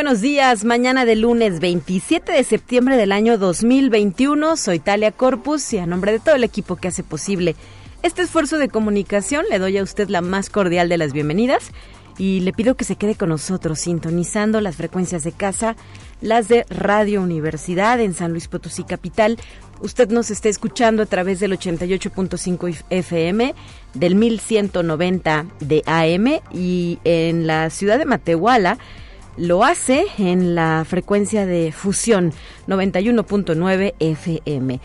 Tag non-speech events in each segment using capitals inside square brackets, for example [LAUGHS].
Buenos días, mañana de lunes 27 de septiembre del año 2021. Soy Talia Corpus y a nombre de todo el equipo que hace posible este esfuerzo de comunicación le doy a usted la más cordial de las bienvenidas y le pido que se quede con nosotros sintonizando las frecuencias de casa, las de Radio Universidad en San Luis Potosí Capital. Usted nos está escuchando a través del 88.5 FM, del 1190 de AM y en la ciudad de Matehuala lo hace en la frecuencia de fusión 91.9 FM.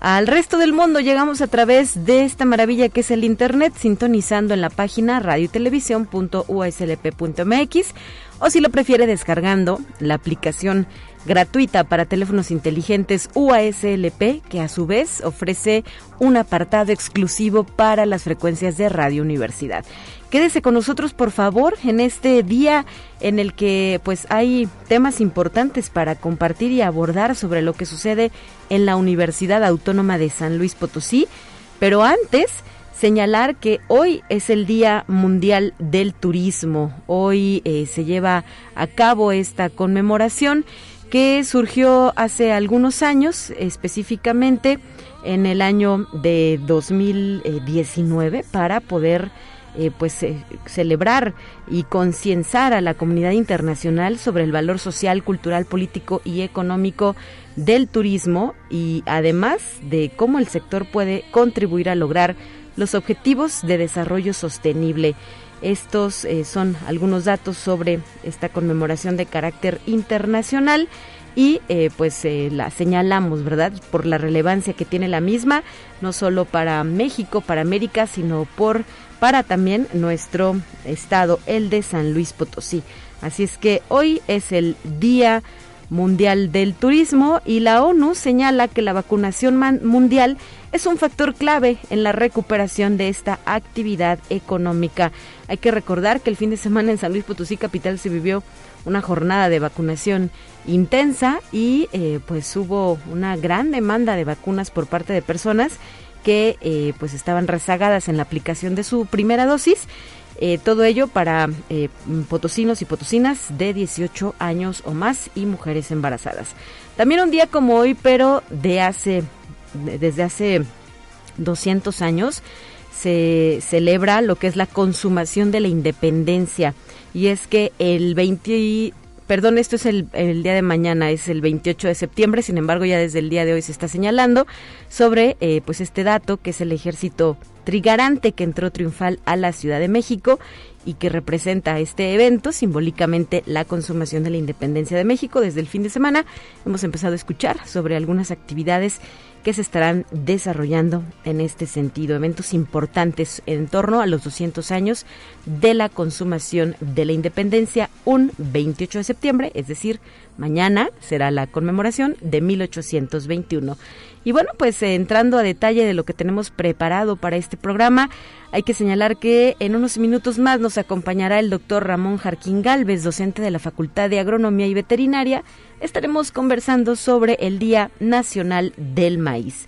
Al resto del mundo llegamos a través de esta maravilla que es el Internet, sintonizando en la página radiotelevisión.uslp.mx o si lo prefiere descargando la aplicación gratuita para teléfonos inteligentes UASLP, que a su vez ofrece un apartado exclusivo para las frecuencias de Radio Universidad. Quédese con nosotros, por favor, en este día en el que pues hay temas importantes para compartir y abordar sobre lo que sucede en la Universidad Autónoma de San Luis Potosí. Pero antes, señalar que hoy es el Día Mundial del Turismo. Hoy eh, se lleva a cabo esta conmemoración que surgió hace algunos años, específicamente en el año de 2019, para poder eh, pues eh, celebrar y concienciar a la comunidad internacional sobre el valor social, cultural, político y económico del turismo y además de cómo el sector puede contribuir a lograr los objetivos de desarrollo sostenible. Estos eh, son algunos datos sobre esta conmemoración de carácter internacional y pues la señalamos, ¿verdad? Por la relevancia que tiene la misma, no solo para México, para América, sino por para también nuestro estado, el de San Luis Potosí. Así es que hoy es el Día Mundial del Turismo y la ONU señala que la vacunación mundial es un factor clave en la recuperación de esta actividad económica. Hay que recordar que el fin de semana en San Luis Potosí capital se vivió una jornada de vacunación intensa y eh, pues hubo una gran demanda de vacunas por parte de personas que eh, pues estaban rezagadas en la aplicación de su primera dosis. Eh, todo ello para eh, potosinos y potosinas de 18 años o más y mujeres embarazadas. También un día como hoy, pero de hace, desde hace 200 años, se celebra lo que es la consumación de la independencia. Y es que el 20, perdón, esto es el, día de mañana, es el 28 de septiembre, sin embargo ya desde el día de hoy se está señalando sobre eh, pues este dato que es el ejército trigarante que entró triunfal a la Ciudad de México y que representa este evento, simbólicamente la consumación de la independencia de México. Desde el fin de semana hemos empezado a escuchar sobre algunas actividades que se estarán desarrollando en este sentido, eventos importantes en torno a los 200 años de la consumación de la independencia, un 28 de septiembre, es decir, mañana será la conmemoración de 1821. Y bueno, pues eh, entrando a detalle de lo que tenemos preparado para este programa, hay que señalar que en unos minutos más nos acompañará el doctor Ramón Jarquín Galvez, docente de la Facultad de Agronomía y Veterinaria. Estaremos conversando sobre el Día Nacional del Maíz.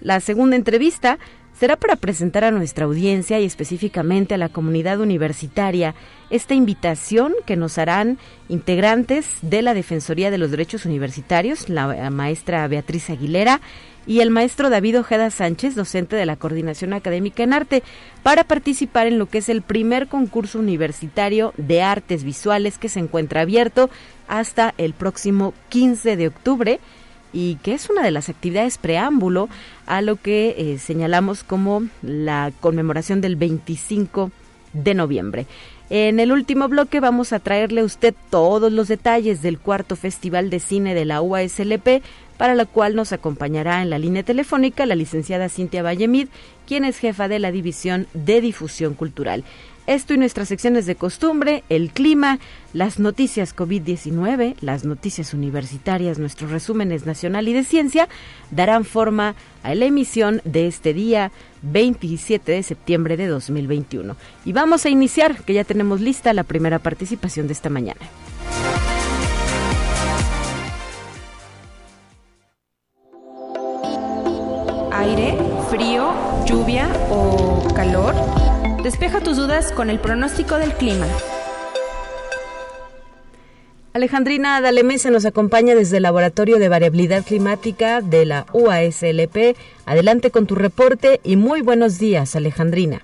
La segunda entrevista será para presentar a nuestra audiencia y específicamente a la comunidad universitaria esta invitación que nos harán integrantes de la Defensoría de los Derechos Universitarios, la maestra Beatriz Aguilera y el maestro David Ojeda Sánchez, docente de la Coordinación Académica en Arte, para participar en lo que es el primer concurso universitario de artes visuales que se encuentra abierto hasta el próximo 15 de octubre y que es una de las actividades preámbulo a lo que eh, señalamos como la conmemoración del 25 de noviembre. En el último bloque vamos a traerle a usted todos los detalles del cuarto Festival de Cine de la UASLP, para la cual nos acompañará en la línea telefónica la licenciada Cintia Vallemid, quien es jefa de la División de Difusión Cultural. Esto y nuestras secciones de costumbre, el clima, las noticias COVID-19, las noticias universitarias, nuestros resúmenes nacional y de ciencia, darán forma a la emisión de este día 27 de septiembre de 2021. Y vamos a iniciar, que ya tenemos lista la primera participación de esta mañana. Aire, frío, lluvia o calor. Despeja tus dudas con el pronóstico del clima. Alejandrina Dalemesa nos acompaña desde el Laboratorio de Variabilidad Climática de la UASLP. Adelante con tu reporte y muy buenos días, Alejandrina.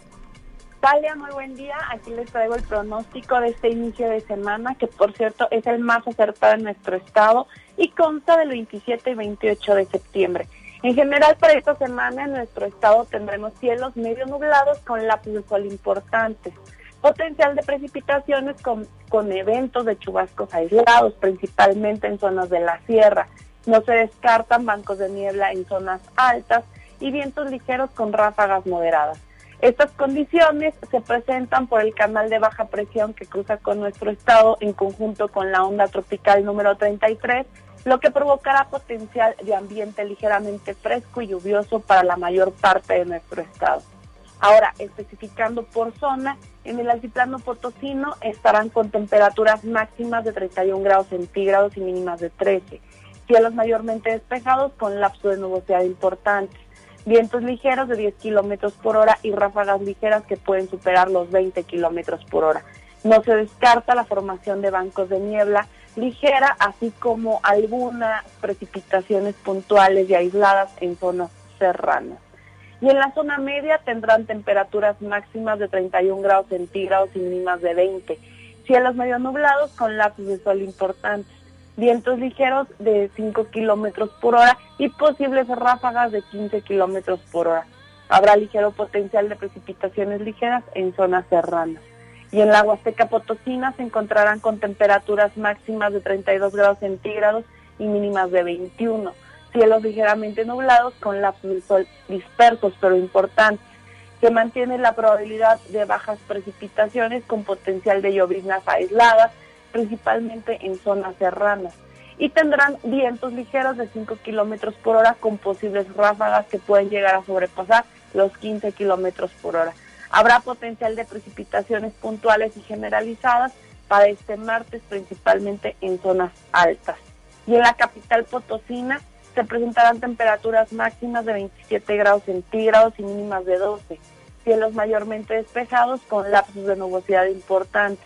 Talia, muy buen día. Aquí les traigo el pronóstico de este inicio de semana, que por cierto es el más acertado en nuestro estado y consta del 27 y 28 de septiembre. En general, para esta semana en nuestro estado tendremos cielos medio nublados con lápiz de sol importantes potencial de precipitaciones con, con eventos de chubascos aislados, principalmente en zonas de la sierra. No se descartan bancos de niebla en zonas altas y vientos ligeros con ráfagas moderadas. Estas condiciones se presentan por el canal de baja presión que cruza con nuestro estado en conjunto con la onda tropical número 33, lo que provocará potencial de ambiente ligeramente fresco y lluvioso para la mayor parte de nuestro estado. Ahora, especificando por zona, en el altiplano potosino estarán con temperaturas máximas de 31 grados centígrados y mínimas de 13. Cielos mayormente despejados con lapso de nubosidad importante. Vientos ligeros de 10 kilómetros por hora y ráfagas ligeras que pueden superar los 20 kilómetros por hora. No se descarta la formación de bancos de niebla ligera, así como algunas precipitaciones puntuales y aisladas en zonas serranas y en la zona media tendrán temperaturas máximas de 31 grados centígrados y mínimas de 20. Cielos medio nublados con lapsos de sol importantes. Vientos ligeros de 5 kilómetros por hora y posibles ráfagas de 15 kilómetros por hora. Habrá ligero potencial de precipitaciones ligeras en zonas serranas. Y en la Huasteca Potosina se encontrarán con temperaturas máximas de 32 grados centígrados y mínimas de 21 cielos ligeramente nublados con lapsos de sol dispersos pero importantes, que mantiene la probabilidad de bajas precipitaciones con potencial de lloviznas aisladas, principalmente en zonas serranas. Y tendrán vientos ligeros de 5 kilómetros por hora con posibles ráfagas que pueden llegar a sobrepasar los 15 kilómetros por hora. Habrá potencial de precipitaciones puntuales y generalizadas para este martes, principalmente en zonas altas. Y en la capital potosina se presentarán temperaturas máximas de 27 grados centígrados y mínimas de 12. Cielos mayormente despejados con lapsos de nubosidad importantes.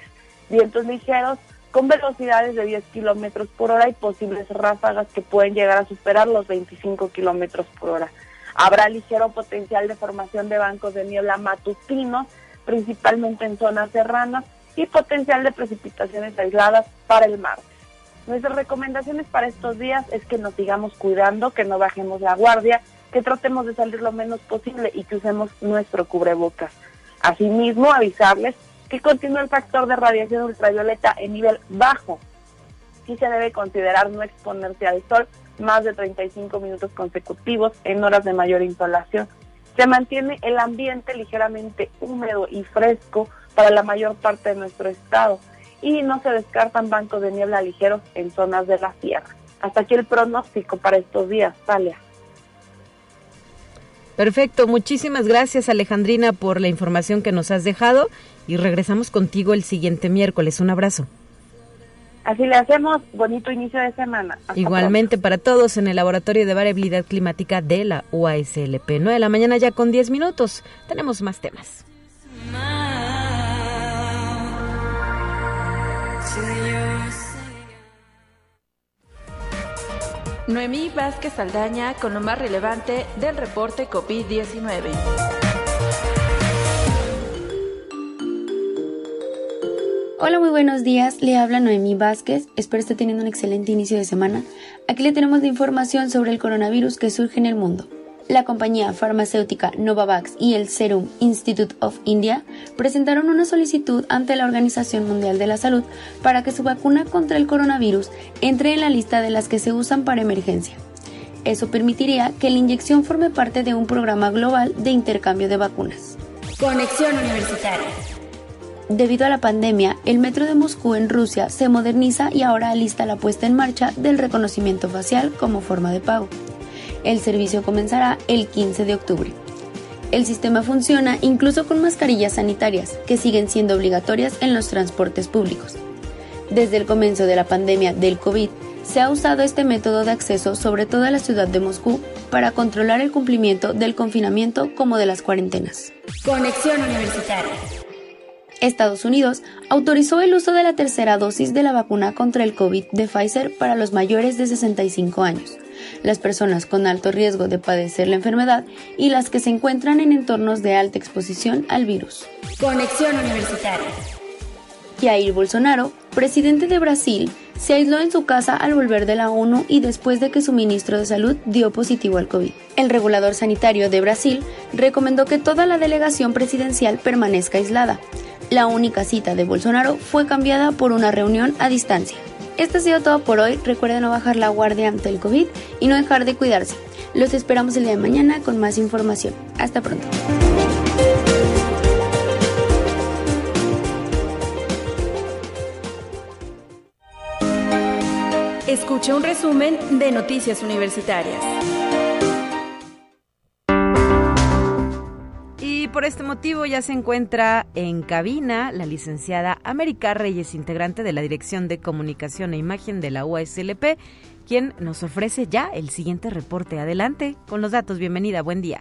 Vientos ligeros con velocidades de 10 kilómetros por hora y posibles ráfagas que pueden llegar a superar los 25 kilómetros por hora. Habrá ligero potencial de formación de bancos de niebla matutinos, principalmente en zonas serranas, y potencial de precipitaciones aisladas para el martes. Nuestras recomendaciones para estos días es que nos sigamos cuidando, que no bajemos la guardia, que tratemos de salir lo menos posible y que usemos nuestro cubrebocas. Asimismo, avisarles que continúa el factor de radiación ultravioleta en nivel bajo. Sí se debe considerar no exponerse al sol más de 35 minutos consecutivos en horas de mayor insolación. Se mantiene el ambiente ligeramente húmedo y fresco para la mayor parte de nuestro estado y no se descartan bancos de niebla ligeros en zonas de la sierra. Hasta aquí el pronóstico para estos días, Talia. Perfecto, muchísimas gracias Alejandrina por la información que nos has dejado y regresamos contigo el siguiente miércoles. Un abrazo. Así le hacemos, bonito inicio de semana. Igualmente para todos en el Laboratorio de Variabilidad Climática de la UASLP. 9 de la mañana ya con 10 minutos. Tenemos más temas. Noemí Vázquez Aldaña con lo más relevante del reporte COVID-19. Hola, muy buenos días. Le habla Noemí Vázquez. Espero esté teniendo un excelente inicio de semana. Aquí le tenemos la información sobre el coronavirus que surge en el mundo la compañía farmacéutica Novavax y el Serum Institute of India presentaron una solicitud ante la Organización Mundial de la Salud para que su vacuna contra el coronavirus entre en la lista de las que se usan para emergencia. Eso permitiría que la inyección forme parte de un programa global de intercambio de vacunas. Conexión Universitaria. Debido a la pandemia, el metro de Moscú en Rusia se moderniza y ahora alista la puesta en marcha del reconocimiento facial como forma de pago. El servicio comenzará el 15 de octubre. El sistema funciona incluso con mascarillas sanitarias, que siguen siendo obligatorias en los transportes públicos. Desde el comienzo de la pandemia del COVID, se ha usado este método de acceso sobre toda la ciudad de Moscú para controlar el cumplimiento del confinamiento como de las cuarentenas. Conexión Universitaria. Estados Unidos autorizó el uso de la tercera dosis de la vacuna contra el COVID de Pfizer para los mayores de 65 años, las personas con alto riesgo de padecer la enfermedad y las que se encuentran en entornos de alta exposición al virus. Conexión Universitaria. Jair Bolsonaro, presidente de Brasil, se aisló en su casa al volver de la ONU y después de que su ministro de Salud dio positivo al COVID. El regulador sanitario de Brasil recomendó que toda la delegación presidencial permanezca aislada. La única cita de Bolsonaro fue cambiada por una reunión a distancia. Esto ha sido todo por hoy. Recuerden no bajar la guardia ante el COVID y no dejar de cuidarse. Los esperamos el día de mañana con más información. Hasta pronto. Escucha un resumen de Noticias Universitarias. Por este motivo ya se encuentra en cabina la licenciada América Reyes, integrante de la Dirección de Comunicación e Imagen de la UASLP, quien nos ofrece ya el siguiente reporte. Adelante con los datos. Bienvenida, buen día.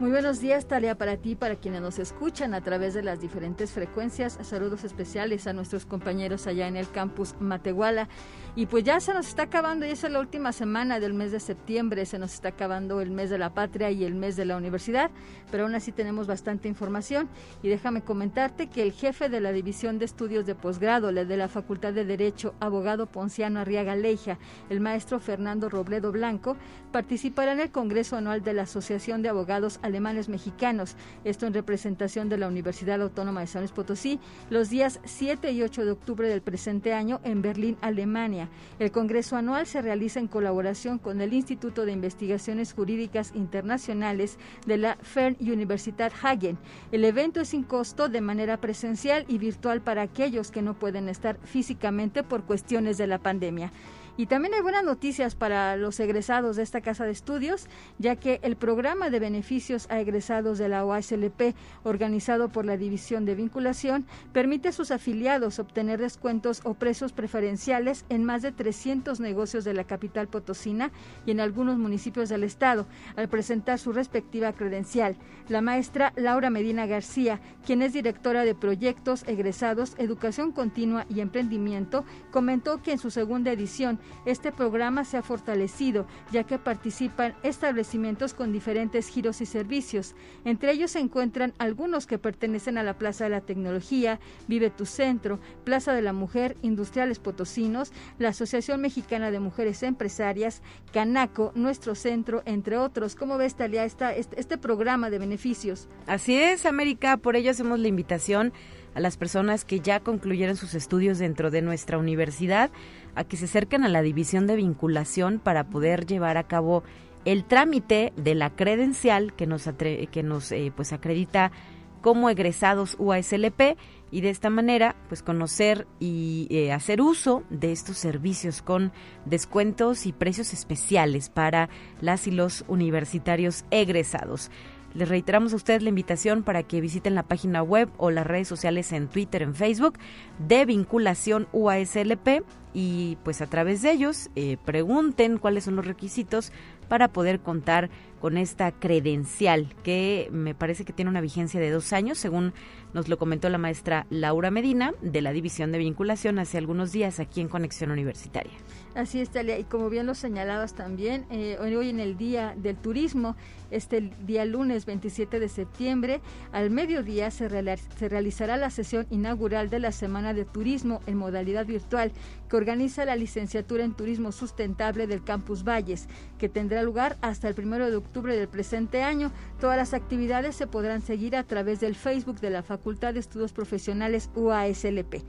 Muy buenos días, Talia, para ti, para quienes nos escuchan a través de las diferentes frecuencias. Saludos especiales a nuestros compañeros allá en el campus Matehuala. Y pues ya se nos está acabando, ya es la última semana del mes de septiembre, se nos está acabando el mes de la patria y el mes de la universidad, pero aún así tenemos bastante información. Y déjame comentarte que el jefe de la División de Estudios de Posgrado de la Facultad de Derecho, abogado Ponciano Arriaga Leija, el maestro Fernando Robledo Blanco, participará en el Congreso Anual de la Asociación de Abogados Alemanes Mexicanos, esto en representación de la Universidad Autónoma de San Luis Potosí, los días 7 y 8 de octubre del presente año en Berlín, Alemania. El Congreso Anual se realiza en colaboración con el Instituto de Investigaciones Jurídicas Internacionales de la Fernuniversität Hagen. El evento es sin costo de manera presencial y virtual para aquellos que no pueden estar físicamente por cuestiones de la pandemia. Y también hay buenas noticias para los egresados de esta casa de estudios, ya que el programa de beneficios a egresados de la OASLP, organizado por la División de Vinculación, permite a sus afiliados obtener descuentos o precios preferenciales en más de 300 negocios de la capital potosina y en algunos municipios del estado, al presentar su respectiva credencial. La maestra Laura Medina García, quien es directora de proyectos egresados, educación continua y emprendimiento, comentó que en su segunda edición este programa se ha fortalecido, ya que participan establecimientos con diferentes giros y servicios. Entre ellos se encuentran algunos que pertenecen a la Plaza de la Tecnología, Vive tu Centro, Plaza de la Mujer, Industriales Potosinos, la Asociación Mexicana de Mujeres Empresarias, Canaco, Nuestro Centro, entre otros. ¿Cómo ves, Talia, esta, este, este programa de beneficios? Así es, América. Por ello hacemos la invitación a las personas que ya concluyeron sus estudios dentro de nuestra universidad a que se acerquen a la división de vinculación para poder llevar a cabo el trámite de la credencial que nos, que nos eh, pues acredita como egresados UASLP y de esta manera pues conocer y eh, hacer uso de estos servicios con descuentos y precios especiales para las y los universitarios egresados. Les reiteramos a ustedes la invitación para que visiten la página web o las redes sociales en Twitter, en Facebook de vinculación UASLP y pues a través de ellos eh, pregunten cuáles son los requisitos para poder contar con esta credencial que me parece que tiene una vigencia de dos años, según nos lo comentó la maestra Laura Medina de la División de Vinculación hace algunos días aquí en Conexión Universitaria. Así es, Talia, y como bien lo señalabas también, eh, hoy en el Día del Turismo, este día lunes 27 de septiembre, al mediodía se, se realizará la sesión inaugural de la Semana de Turismo en modalidad virtual que organiza la licenciatura en Turismo Sustentable del Campus Valles, que tendrá lugar hasta el primero de octubre del presente año. Todas las actividades se podrán seguir a través del Facebook de la Facultad de Estudios Profesionales UASLP.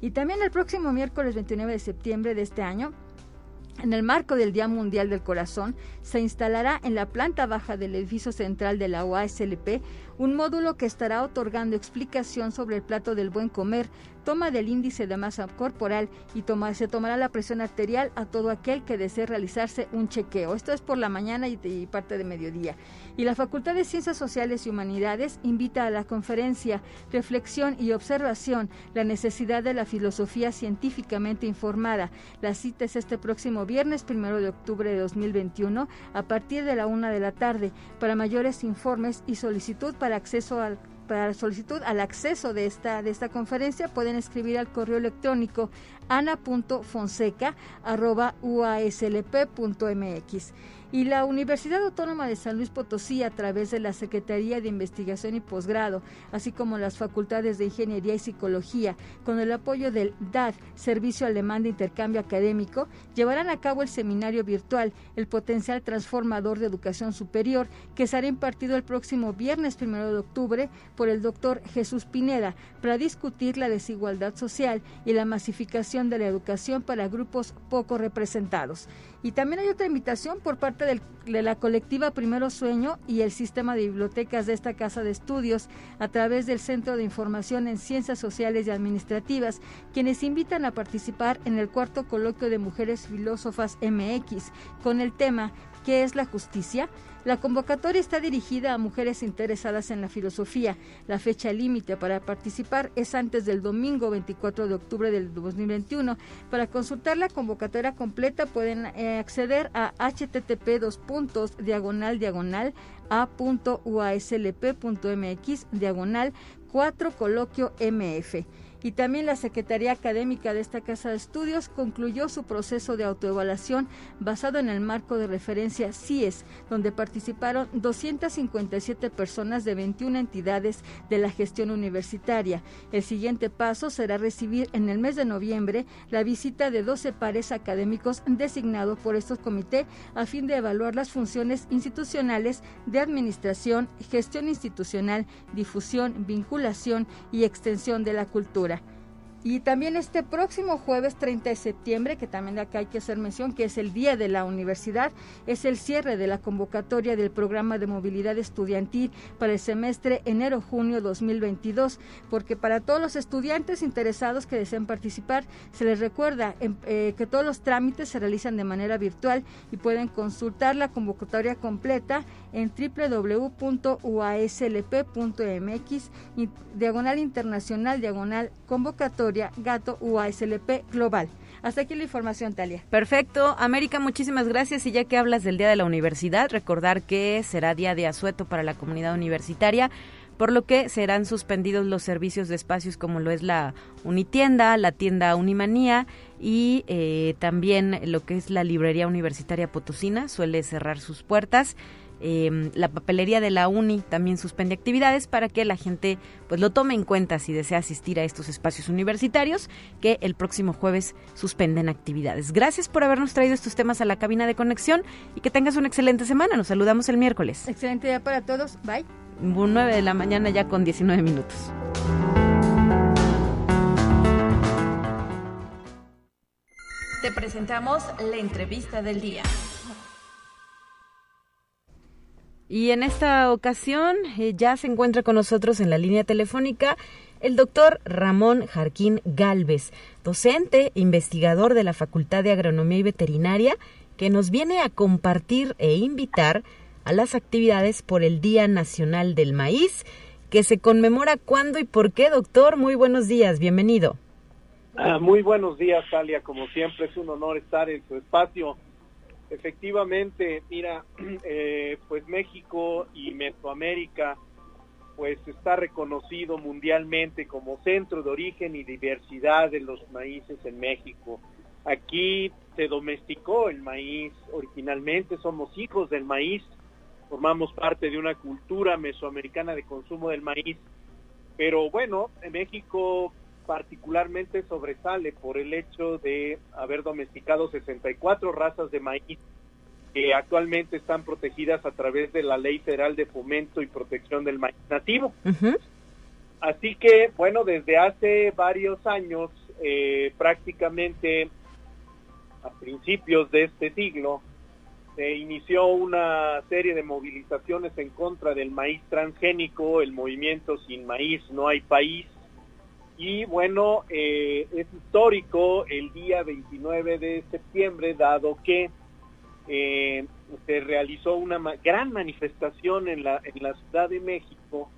Y también el próximo miércoles 29 de septiembre de este año, en el marco del Día Mundial del Corazón, se instalará en la planta baja del edificio central de la UASLP un módulo que estará otorgando explicación sobre el plato del buen comer, toma del índice de masa corporal y se tomará la presión arterial a todo aquel que desee realizarse un chequeo. Esto es por la mañana y, y parte de mediodía. Y la Facultad de Ciencias Sociales y Humanidades invita a la conferencia Reflexión y Observación, la necesidad de la filosofía científicamente informada. La cita es este próximo viernes, primero de octubre de 2021, a partir de la una de la tarde. Para mayores informes y solicitud para acceso al para solicitud al acceso de esta, de esta conferencia pueden escribir al correo electrónico ana.fonseca.uaslp.mx y la Universidad Autónoma de San Luis Potosí a través de la Secretaría de Investigación y Posgrado, así como las facultades de Ingeniería y Psicología, con el apoyo del DAD, Servicio Alemán de Intercambio Académico, llevarán a cabo el seminario virtual El Potencial Transformador de Educación Superior, que será impartido el próximo viernes primero de octubre por el doctor Jesús Pineda, para discutir la desigualdad social y la masificación de la educación para grupos poco representados. Y también hay otra invitación por parte de la colectiva Primero Sueño y el sistema de bibliotecas de esta casa de estudios a través del Centro de Información en Ciencias Sociales y Administrativas, quienes invitan a participar en el cuarto coloquio de Mujeres Filósofas MX con el tema ¿Qué es la justicia? La convocatoria está dirigida a mujeres interesadas en la filosofía. La fecha límite para participar es antes del domingo 24 de octubre del 2021. Para consultar la convocatoria completa pueden eh, acceder a http dos puntos diagonal diagonal a.uaslp.mx diagonal 4 coloquio mf y también la Secretaría Académica de esta Casa de Estudios concluyó su proceso de autoevaluación basado en el marco de referencia CIES, donde participaron 257 personas de 21 entidades de la gestión universitaria. El siguiente paso será recibir en el mes de noviembre la visita de 12 pares académicos designados por estos comités a fin de evaluar las funciones institucionales de administración, gestión institucional, difusión, vinculación y extensión de la cultura. Y también este próximo jueves 30 de septiembre, que también acá hay que hacer mención, que es el Día de la Universidad, es el cierre de la convocatoria del programa de movilidad estudiantil para el semestre enero-junio 2022, porque para todos los estudiantes interesados que deseen participar, se les recuerda em, eh, que todos los trámites se realizan de manera virtual y pueden consultar la convocatoria completa en www.uaslp.mx, diagonal internacional, diagonal convocatoria, gato UASLP global. Hasta aquí la información, Talia. Perfecto. América, muchísimas gracias. Y ya que hablas del Día de la Universidad, recordar que será día de asueto para la comunidad universitaria por lo que serán suspendidos los servicios de espacios como lo es la Unitienda, la tienda Unimanía y eh, también lo que es la librería universitaria Potosina suele cerrar sus puertas. Em, la papelería de la UNI también suspende actividades para que la gente pues lo tome en cuenta si desea asistir a estos espacios universitarios que el próximo jueves suspenden actividades. Gracias por habernos traído estos temas a la cabina de conexión y que tengas una excelente semana. Nos saludamos el miércoles. Excelente día para todos. Bye. 9 de la mañana ya con 19 minutos. Te presentamos la entrevista del día. Y en esta ocasión eh, ya se encuentra con nosotros en la línea telefónica el doctor Ramón Jarquín Galvez, docente, investigador de la Facultad de Agronomía y Veterinaria, que nos viene a compartir e invitar a las actividades por el Día Nacional del Maíz, que se conmemora cuándo y por qué, doctor. Muy buenos días, bienvenido. Ah, muy buenos días, Talia. Como siempre, es un honor estar en su espacio Efectivamente, mira, [CLEARS THROAT] eh, pues México y Mesoamérica pues está reconocido mundialmente como centro de origen y diversidad de los maíces en México. Aquí se domesticó el maíz originalmente, somos hijos del maíz, formamos parte de una cultura mesoamericana de consumo del maíz, pero bueno, en México particularmente sobresale por el hecho de haber domesticado 64 razas de maíz que actualmente están protegidas a través de la Ley Federal de Fomento y Protección del Maíz Nativo. Así que, bueno, desde hace varios años, eh, prácticamente a principios de este siglo, se inició una serie de movilizaciones en contra del maíz transgénico, el movimiento Sin Maíz No Hay País, Y bueno, eh, es histórico el día 29 de septiembre, dado que eh, se realizó una gran manifestación en la, en la Ciudad de México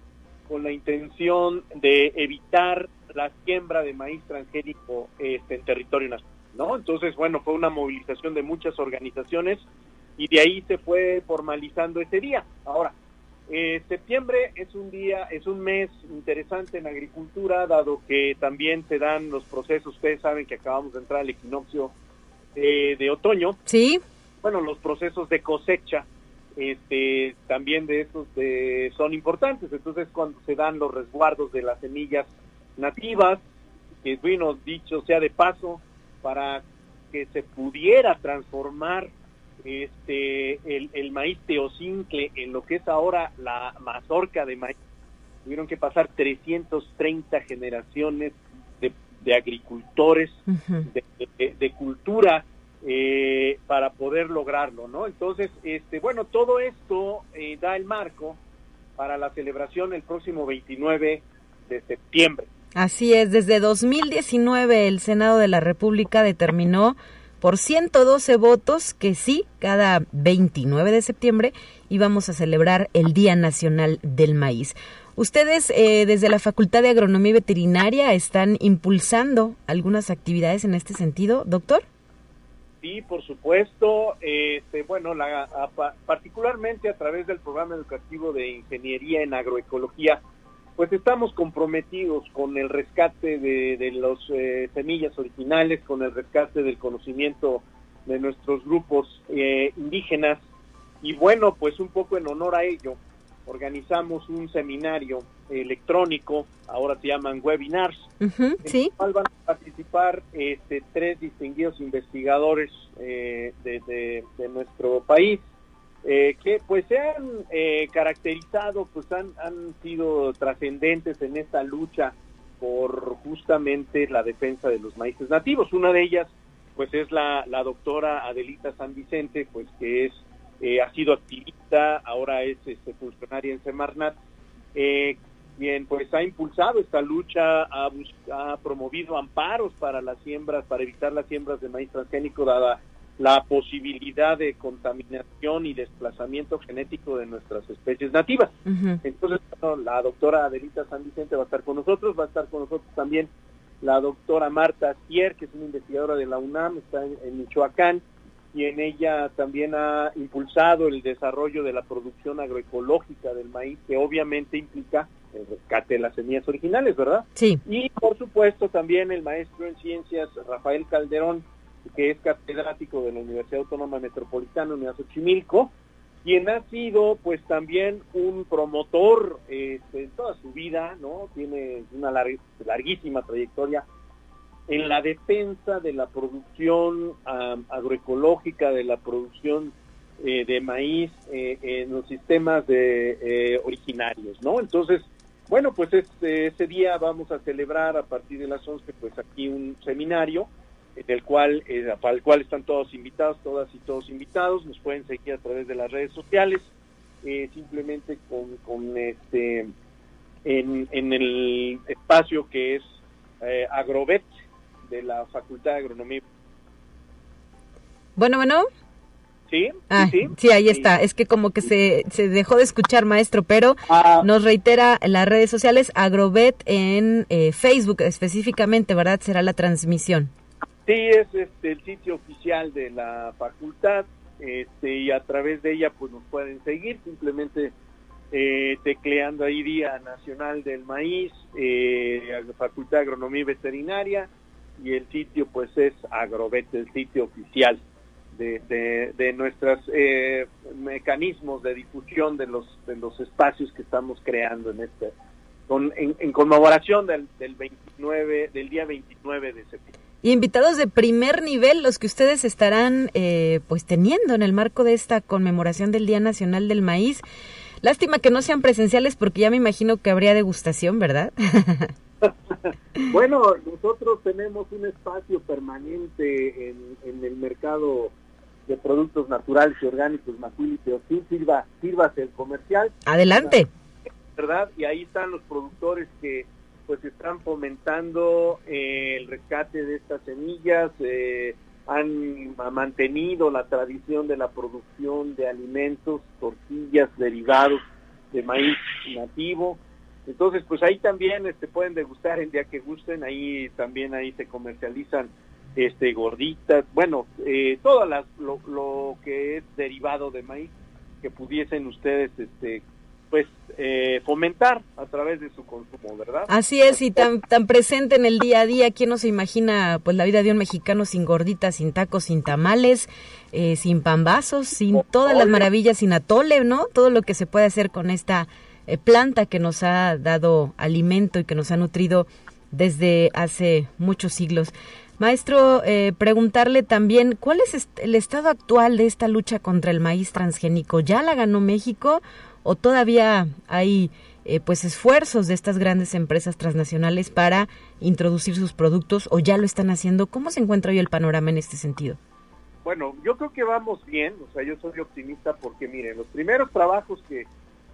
con la intención de evitar la siembra de maíz transgénico este, en territorio nacional. ¿no? Entonces, bueno, fue una movilización de muchas organizaciones y de ahí se fue formalizando ese día. Ahora, eh, septiembre es un día, es un mes interesante en agricultura, dado que también se dan los procesos, ustedes saben que acabamos de entrar al equinoccio eh, de otoño. Sí. Bueno, los procesos de cosecha este, también de esos de, son importantes. Entonces, cuando se dan los resguardos de las semillas nativas, que bueno, dicho sea de paso, para que se pudiera transformar este el, el maíz teocincle en lo que es ahora la mazorca de maíz. Tuvieron que pasar 330 generaciones de, de agricultores, de, de, cultura, eh, para poder lograrlo, ¿no? Entonces, este, bueno, todo esto eh, da el marco para la celebración el próximo 29 de septiembre. Así es, desde 2019 el Senado de la República determinó por 112 votos que sí, cada 29 de septiembre íbamos a celebrar el Día Nacional del Maíz. Ustedes eh, desde la Facultad de Agronomía y Veterinaria están impulsando algunas actividades en este sentido, doctor. Sí, por supuesto. Este, bueno, la, particularmente a través del programa educativo de Ingeniería en Agroecología, pues estamos comprometidos con el rescate de, de los eh, semillas originales, con el rescate del conocimiento de nuestros grupos eh, indígenas. Y bueno, pues un poco en honor a ello organizamos un seminario electrónico, ahora se llaman webinars, en el cual van a participar este, tres distinguidos investigadores eh, de, de, nuestro país eh, que pues se han eh, caracterizado, pues han, han sido trascendentes en esta lucha por justamente la defensa de los maíces nativos. Una de ellas, pues es la, la doctora Adelita San Vicente, pues que es eh, ha sido activista, ahora es este, funcionaria en Semarnat, eh, quien pues ha impulsado esta lucha, ha, ha promovido amparos para las siembras, para evitar las siembras de maíz transgénico, dada la posibilidad de contaminación y desplazamiento genético de nuestras especies nativas. Entonces, la doctora Adelita San Vicente va a estar con nosotros, va a estar con nosotros también la doctora Marta Stier, que es una investigadora de la UNAM, está en, Michoacán, y en ella también ha impulsado el desarrollo de la producción agroecológica del maíz, que obviamente implica el rescate de las semillas originales, ¿verdad? Sí. Y por supuesto también el maestro en ciencias Rafael Calderón, que es catedrático de la Universidad Autónoma Metropolitana, Unidad Xochimilco, quien ha sido pues también un promotor este, en toda su vida, ¿no? Tiene una larguísima trayectoria en la defensa de la producción agroecológica, de la producción eh, de maíz eh, en los sistemas de eh, originarios, ¿no? Entonces, bueno, pues este, ese día vamos a celebrar a partir de las 11, pues aquí un seminario del cual, eh, para el cual están todos invitados, todas y todos invitados, nos pueden seguir a través de las redes sociales, eh, simplemente con, con este en, en el espacio que es eh, Agrovet de la Facultad de Agronomía. Bueno, bueno. Sí, ah, sí, sí, ahí está. Es que como que se, se dejó de escuchar, maestro, pero ah. nos reitera las redes sociales, Agrovet en eh, Facebook específicamente, ¿verdad? Será la transmisión. Sí, es este, el sitio oficial de la facultad este, y a través de ella pues nos pueden seguir simplemente eh, tecleando ahí Día Nacional del Maíz, eh, Facultad de Agronomía y Veterinaria y el sitio pues es Agrovet, el sitio oficial de, nuestros eh, mecanismos de difusión de los, de los espacios que estamos creando en este en, conmemoración del 29 del día 29 de septiembre y invitados de primer nivel los que ustedes estarán eh, pues teniendo en el marco de esta conmemoración del Día Nacional del Maíz. Lástima que no sean presenciales porque ya me imagino que habría degustación, ¿verdad? [LAUGHS] bueno, nosotros tenemos un espacio permanente en, en el mercado de productos naturales y orgánicos, Macuilite sí, sirva, sirva el comercial. Adelante. ¿Verdad? Y ahí están los productores que pues están fomentando eh, el rescate de estas semillas, eh, han mantenido la tradición de la producción de alimentos, tortillas, derivados de maíz nativo. Entonces, pues ahí también este, pueden degustar el día que gusten, ahí también ahí se comercializan este gorditas, bueno, eh, todo las, lo, lo, que es derivado de maíz que pudiesen ustedes este pues eh, fomentar a través de su consumo, ¿verdad? Así es, y tan, tan presente en el día a día, ¿quién no se imagina pues la vida de un mexicano sin gorditas, sin tacos, sin tamales, eh, sin pambazos, sin todas las maravillas, sin atole, ¿no? Todo lo que se puede hacer con esta eh, planta que nos ha dado alimento y que nos ha nutrido desde hace muchos siglos. Maestro, eh, preguntarle también, ¿cuál es el estado actual de esta lucha contra el maíz transgénico? ¿Ya la ganó México o todavía hay eh, pues esfuerzos de estas grandes empresas transnacionales para introducir sus productos o ya lo están haciendo? ¿Cómo se encuentra hoy el panorama en este sentido? Bueno, yo creo que vamos bien, o sea, yo soy optimista porque miren, los primeros trabajos que,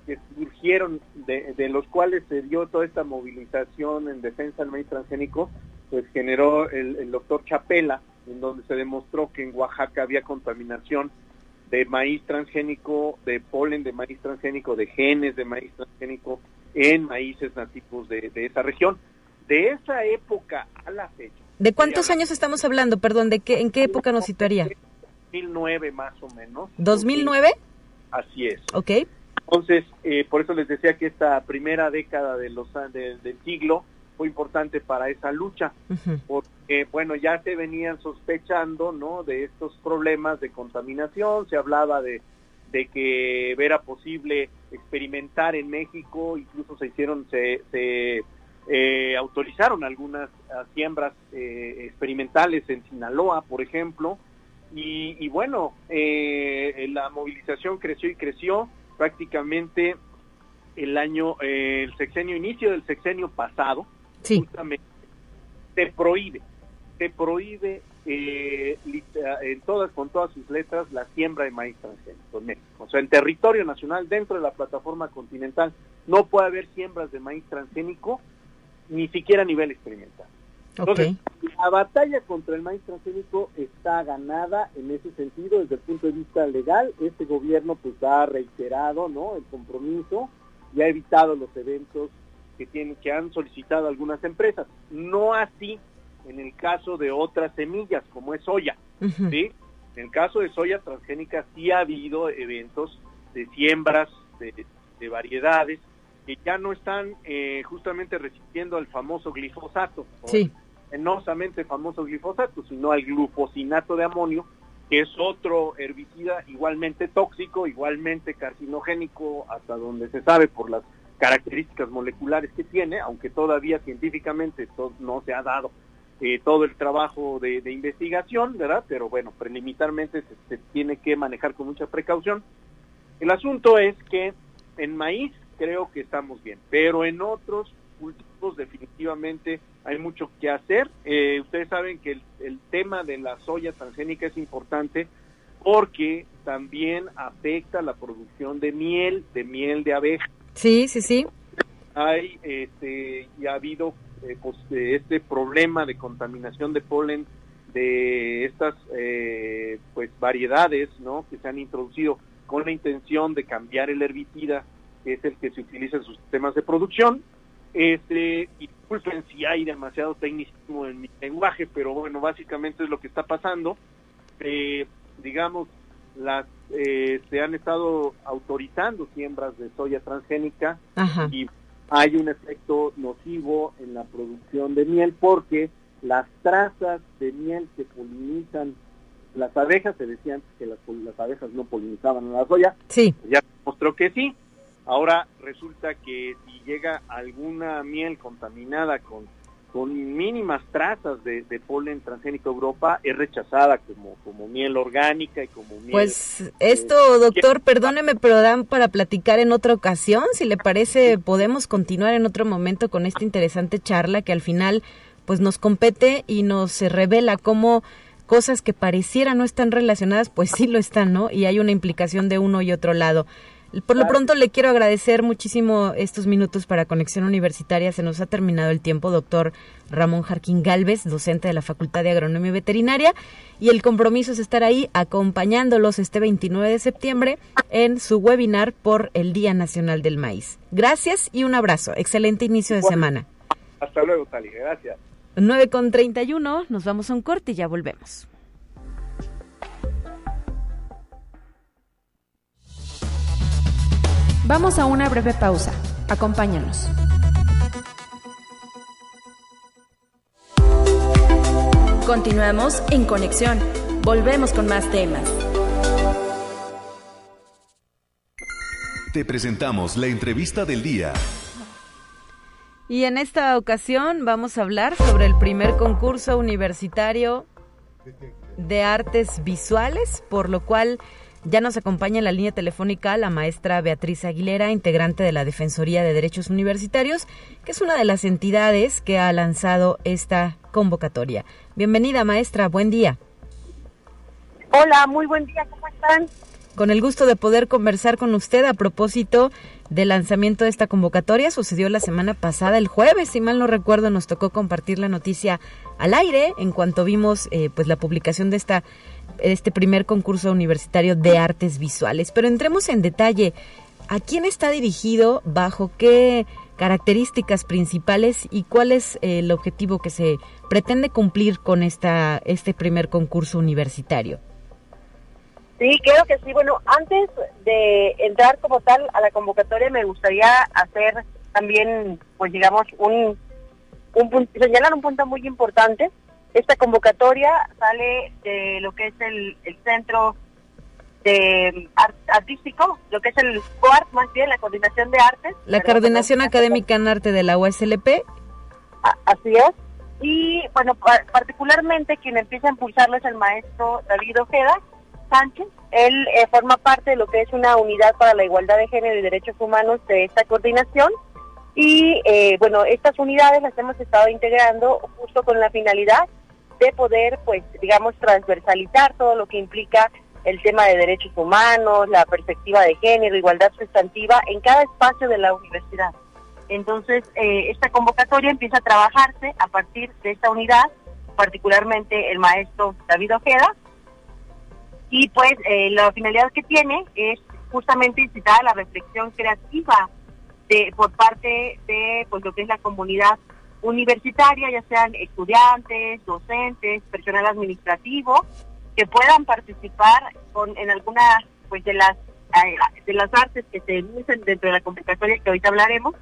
que surgieron, de, de, los cuales se dio toda esta movilización en defensa del maíz transgénico, pues generó el, el doctor Chapela, en donde se demostró que en Oaxaca había contaminación de maíz transgénico, de polen de maíz transgénico, de genes de maíz transgénico en maíces nativos de, de esa región. De esa época a la fecha. ¿De cuántos años estamos hablando? Perdón, ¿de qué, ¿en qué época nos situaría? 2009 más o menos. ¿2009? Así es. Ok. Entonces, eh, por eso les decía que esta primera década de los, de, del siglo fue importante para esa lucha, uh -huh. porque, bueno, ya se venían sospechando, ¿no?, de estos problemas de contaminación, se hablaba de, de que era posible experimentar en México, incluso se hicieron, se, se eh, autorizaron algunas uh, siembras eh, experimentales en Sinaloa, por ejemplo, y, y bueno, eh, la movilización creció y creció, prácticamente el año, el sexenio, inicio del sexenio pasado, sí. justamente se prohíbe, se prohíbe eh, en todas, con todas sus letras la siembra de maíz transgénico en México. O sea, en territorio nacional, dentro de la plataforma continental, no puede haber siembras de maíz transgénico, ni siquiera a nivel experimental. Entonces, okay. la batalla contra el maíz transgénico está ganada en ese sentido desde el punto de vista legal. Este gobierno pues ha reiterado, ¿no? El compromiso y ha evitado los eventos que tienen que han solicitado algunas empresas. No así en el caso de otras semillas como es soya, uh -huh. ¿sí? En el caso de soya transgénica sí ha habido eventos de siembras de, de variedades que ya no están eh, justamente resistiendo al famoso glifosato. Sí penosamente famoso glifosato, sino al glufosinato de amonio, que es otro herbicida igualmente tóxico, igualmente carcinogénico, hasta donde se sabe por las características moleculares que tiene, aunque todavía científicamente no se ha dado eh, todo el trabajo de, investigación, ¿verdad? Pero bueno, preliminarmente se, se tiene que manejar con mucha precaución. El asunto es que en maíz creo que estamos bien, pero en otros cultivos definitivamente hay mucho que hacer. Eh, ustedes saben que el, el, tema de la soya transgénica es importante porque también afecta la producción de miel, de miel de abeja. Sí, sí, sí. Hay, este, y ha habido eh, pues, este problema de contaminación de polen de estas eh, pues variedades, ¿no? Que se han introducido con la intención de cambiar el herbicida, que es el que se utiliza en sus sistemas de producción, este, disculpen si hay demasiado tecnicismo en mi lenguaje, pero bueno, básicamente es lo que está pasando. Eh, digamos, las eh, se han estado autorizando siembras de soya transgénica Ajá. y hay un efecto nocivo en la producción de miel porque las trazas de miel que polinizan las abejas, se decía antes que las, las abejas no polinizaban a la soya, sí. ya mostró que sí, Ahora resulta que si llega alguna miel contaminada con, con mínimas trazas de, de, polen transgénico Europa, es rechazada como, como miel orgánica y como miel... Pues esto, eh, doctor, perdóneme, pero dan para platicar en otra ocasión. Si le parece, podemos continuar en otro momento con esta interesante charla que al final pues nos compete y nos revela cómo cosas que parecieran no están relacionadas, pues sí lo están, ¿no? Y hay una implicación de uno y otro lado. Por lo pronto le quiero agradecer muchísimo estos minutos para Conexión Universitaria. Se nos ha terminado el tiempo, doctor Ramón Jarquín Galvez, docente de la Facultad de Agronomía y Veterinaria, y el compromiso es estar ahí acompañándolos este 29 de septiembre en su webinar por el Día Nacional del Maíz. Gracias y un abrazo. Excelente inicio de semana. Hasta luego, Tali. Gracias. 9 con 31, nos vamos a un corte y ya volvemos. Vamos a una breve pausa. Acompáñanos. Continuamos en conexión. Volvemos con más temas. Te presentamos la entrevista del día. Y en esta ocasión vamos a hablar sobre el primer concurso universitario de artes visuales, por lo cual ya nos acompaña en la línea telefónica la maestra Beatriz Aguilera, integrante de la Defensoría de Derechos Universitarios, que es una de las entidades que ha lanzado esta convocatoria. Bienvenida, maestra, buen día. Hola, muy buen día, ¿cómo están? Con el gusto de poder conversar con usted a propósito del lanzamiento de esta convocatoria. Sucedió la semana pasada, el jueves, si mal no recuerdo, nos tocó compartir la noticia al aire en cuanto vimos eh, pues la publicación de esta este primer concurso universitario de artes visuales. Pero entremos en detalle. ¿A quién está dirigido? ¿Bajo qué características principales? ¿Y cuál es el objetivo que se pretende cumplir con esta, este primer concurso universitario? Sí, creo que sí. Bueno, antes de entrar como tal a la convocatoria, me gustaría hacer también, pues digamos, un, un señalar un punto muy importante esta convocatoria sale de lo que es el, centro de artístico, lo que es el COART, más bien, la coordinación de artes. La coordinación académica en arte de la USLP. así es. Y bueno, particularmente quien empieza a impulsarlo es el maestro David Ojeda Sánchez. Él eh, forma parte de lo que es una unidad para la igualdad de género y derechos humanos de esta coordinación. Y eh, bueno, estas unidades las hemos estado integrando justo con la finalidad de poder, pues, digamos, transversalizar todo lo que implica el tema de derechos humanos, la perspectiva de género, igualdad sustantiva en cada espacio de la universidad. Entonces, eh, esta convocatoria empieza a trabajarse a partir de esta unidad, particularmente el maestro David Ojeda, y pues eh, la finalidad que tiene es justamente incitar a la reflexión creativa de por parte de pues lo que es la comunidad universitaria, ya sean estudiantes, docentes, personal administrativo, que puedan participar en alguna pues de las eh, de las artes que se usen dentro de la convocatoria que ahorita hablaremos,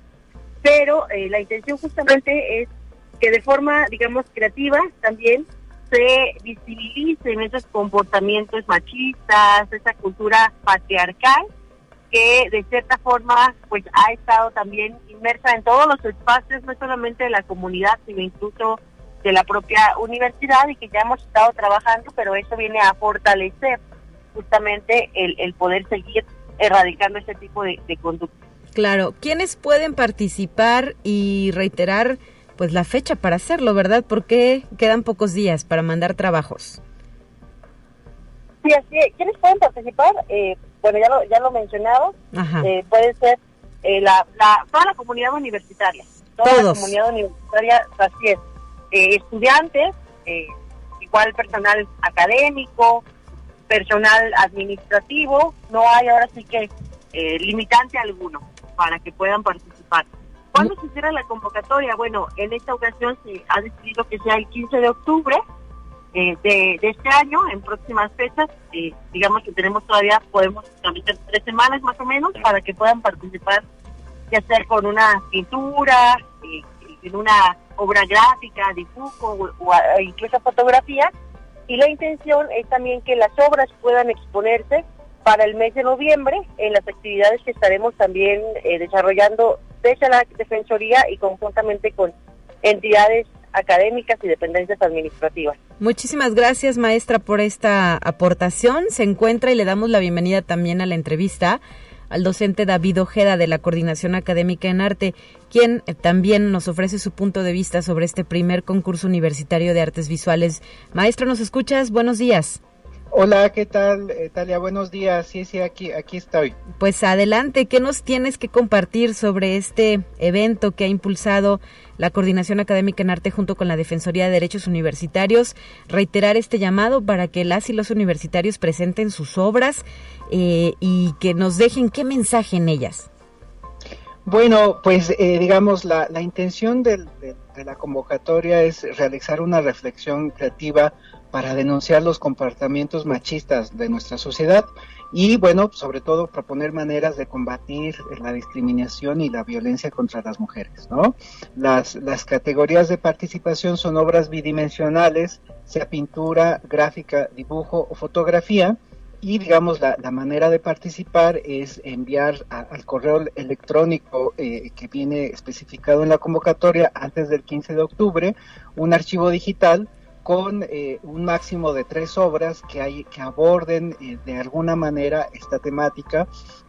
pero eh, la intención justamente es que de forma, digamos, creativa también se visibilicen esos comportamientos machistas, esa cultura patriarcal que de cierta forma pues ha estado también inmersa en todos los espacios, no solamente de la comunidad, sino incluso de la propia universidad y que ya hemos estado trabajando, pero eso viene a fortalecer justamente el, poder seguir erradicando este tipo de, de conductas. Claro, ¿quiénes pueden participar y reiterar pues la fecha para hacerlo, verdad? Porque quedan pocos días para mandar trabajos. Sí, así ¿Quiénes pueden participar? Eh, bueno, ya lo, ya lo mencionado, eh, puede ser eh, la, toda la comunidad universitaria, toda la comunidad universitaria, así es, eh, estudiantes, igual personal académico, personal administrativo, no hay ahora sí que limitante alguno para que puedan participar. ¿Cuándo se cierra la convocatoria? Bueno, en esta ocasión se ha decidido que sea el 15 de octubre, eh, de, este año, en próximas fechas, eh, digamos que tenemos todavía, podemos tramitar tres semanas más o menos para que puedan participar, ya sea con una pintura, eh, en una obra gráfica, dibujo o, incluso fotografía. Y la intención es también que las obras puedan exponerse para el mes de noviembre en las actividades que estaremos también desarrollando desde la Defensoría y conjuntamente con entidades académicas y dependencias administrativas. Muchísimas gracias, maestra, por esta aportación. Se encuentra y le damos la bienvenida también a la entrevista al docente David Ojeda de la Coordinación Académica en Arte, quien también nos ofrece su punto de vista sobre este primer concurso universitario de artes visuales. Maestro, ¿nos escuchas? Buenos días. Hola, ¿qué tal, eh, Talia? Buenos días. Sí, sí, aquí, aquí estoy. Pues adelante, ¿qué nos tienes que compartir sobre este evento que ha impulsado la Coordinación Académica en Arte junto con la Defensoría de Derechos Universitarios? Reiterar este llamado para que las y los universitarios presenten sus obras eh, y que nos dejen qué mensaje en ellas. Bueno, pues eh, digamos, la, intención de la convocatoria es realizar una reflexión creativa para denunciar los comportamientos machistas de nuestra sociedad y, bueno, sobre todo proponer maneras de combatir la discriminación y la violencia contra las mujeres, ¿no? Las, las categorías de participación son obras bidimensionales, sea pintura, gráfica, dibujo o fotografía, y digamos la, manera de participar es enviar al correo electrónico eh, que viene especificado en la convocatoria antes del 15 de octubre un archivo digital con eh, un máximo de tres obras que, hay, que aborden eh, de alguna manera esta temática.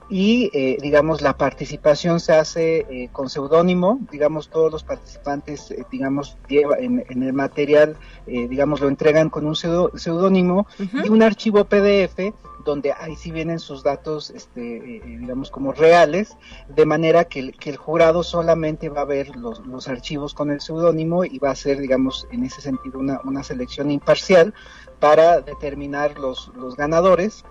Y digamos la participación se hace con seudónimo. Digamos todos los participantes digamos lleva en, el material digamos lo entregan con un seudónimo y un archivo PDF donde ahí sí vienen sus datos, este, eh, eh, digamos, como reales, de manera que el, jurado solamente va a ver los, archivos con el seudónimo y va a ser, digamos, en ese sentido una, una selección imparcial para determinar los, los ganadores.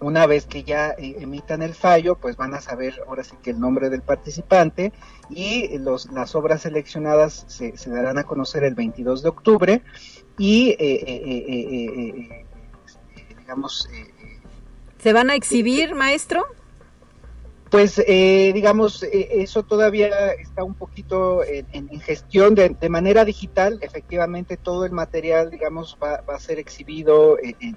Una vez que ya eh, emitan el fallo, pues van a saber ahora sí que el nombre del participante y los, las obras seleccionadas se, darán a conocer el 22 de octubre y, digamos, ¿Se van a exhibir, maestro? Pues eh, digamos, eh, eso todavía está un poquito en, gestión de, manera digital. Efectivamente, todo el material, digamos, va, a ser exhibido en,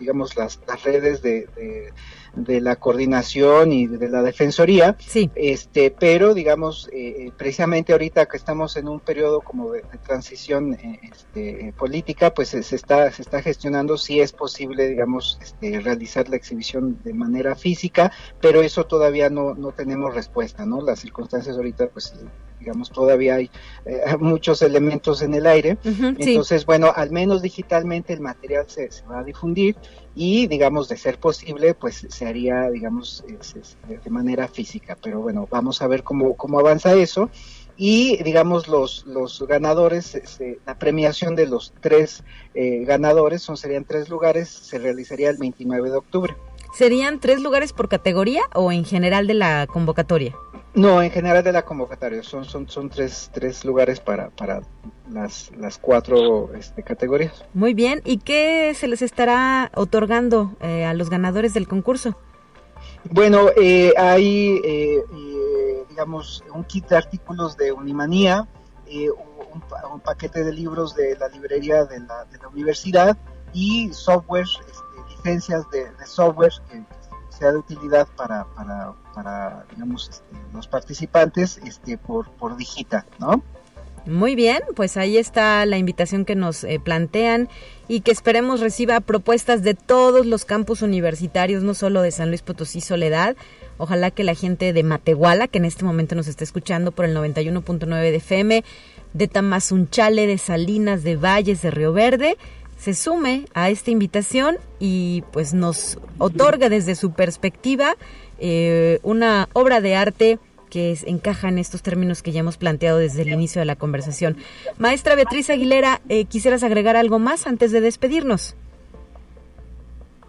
digamos, las, redes de de la coordinación y de la defensoría. Sí. Este, pero digamos, eh, precisamente ahorita que estamos en un periodo como de, transición eh, este, política, pues se, está se está gestionando si es posible, digamos, este, realizar la exhibición de manera física, pero eso todavía no no tenemos respuesta, ¿no? Las circunstancias ahorita, pues digamos, todavía hay eh, [LAUGHS] muchos elementos en el aire. Entonces, bueno, al menos digitalmente el material se, se va a difundir y digamos de ser posible pues se haría digamos de manera física. Pero bueno vamos a ver cómo, cómo avanza eso. Y digamos los los ganadores este, la premiación de los tres eh, ganadores son serían tres lugares se realizaría el 29 de octubre serían tres lugares por categoría o en general de la convocatoria no, en general de la convocatoria, son, son, son tres, tres lugares para, para las, las cuatro este, categorías. Muy bien, ¿y qué se les estará otorgando eh, a los ganadores del concurso? Bueno, eh, hay, eh, digamos, un kit de artículos de Unimanía, un, paquete de libros de la librería de la, de la universidad y software, licencias de, software que, sea de utilidad para, para, para digamos, este, los participantes este, por, por digita, ¿no? Muy bien, pues ahí está la invitación que nos eh, plantean y que esperemos reciba propuestas de todos los campus universitarios, no solo de San Luis Potosí Soledad. Ojalá que la gente de Matehuala, que en este momento nos está escuchando por el 91.9 de FM, de Tamazunchale, de Salinas, de Valles, de Río Verde, se sume a esta invitación y pues nos otorga desde su perspectiva eh, una obra de arte que encaja en estos términos que ya hemos planteado desde el inicio de la conversación. Maestra Beatriz Aguilera, eh, ¿quisieras agregar algo más antes de despedirnos?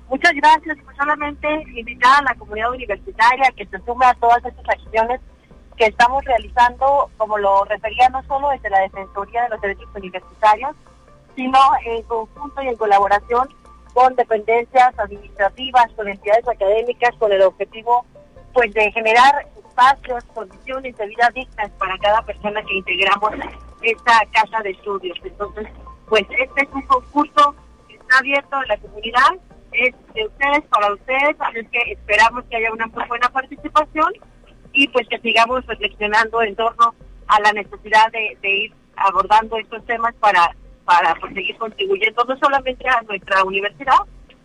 Muchas gracias. Pues solamente invitar a la comunidad universitaria que se sume a todas estas acciones que estamos realizando, como lo refería no solo desde la Defensoría de los Derechos Universitarios, sino en conjunto y en colaboración con dependencias administrativas, con entidades académicas, con el objetivo pues de generar espacios, condiciones de vida dignas para cada persona que integramos esta casa de estudios. Entonces, pues este es un concurso que está abierto a la comunidad, es de ustedes para ustedes, así que esperamos que haya una muy buena participación y pues que sigamos reflexionando en torno a la necesidad de, de ir abordando estos temas para para seguir contribuyendo no solamente a nuestra universidad,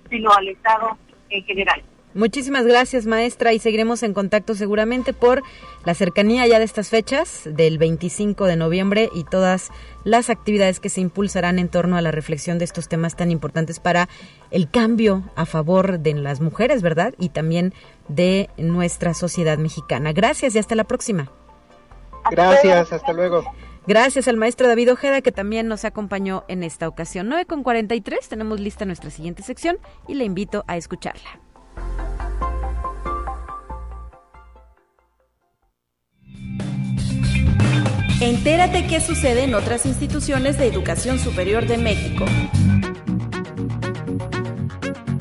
sino al Estado en general. Muchísimas gracias, maestra, y seguiremos en contacto seguramente por la cercanía ya de estas fechas del 25 de noviembre y todas las actividades que se impulsarán en torno a la reflexión de estos temas tan importantes para el cambio a favor de las mujeres, ¿verdad? Y también de nuestra sociedad mexicana. Gracias y hasta la próxima. Gracias, hasta luego. Gracias al maestro David Ojeda que también nos acompañó en esta ocasión. 9 con 43, tenemos lista nuestra siguiente sección y le invito a escucharla. Entérate qué sucede en otras instituciones de educación superior de México.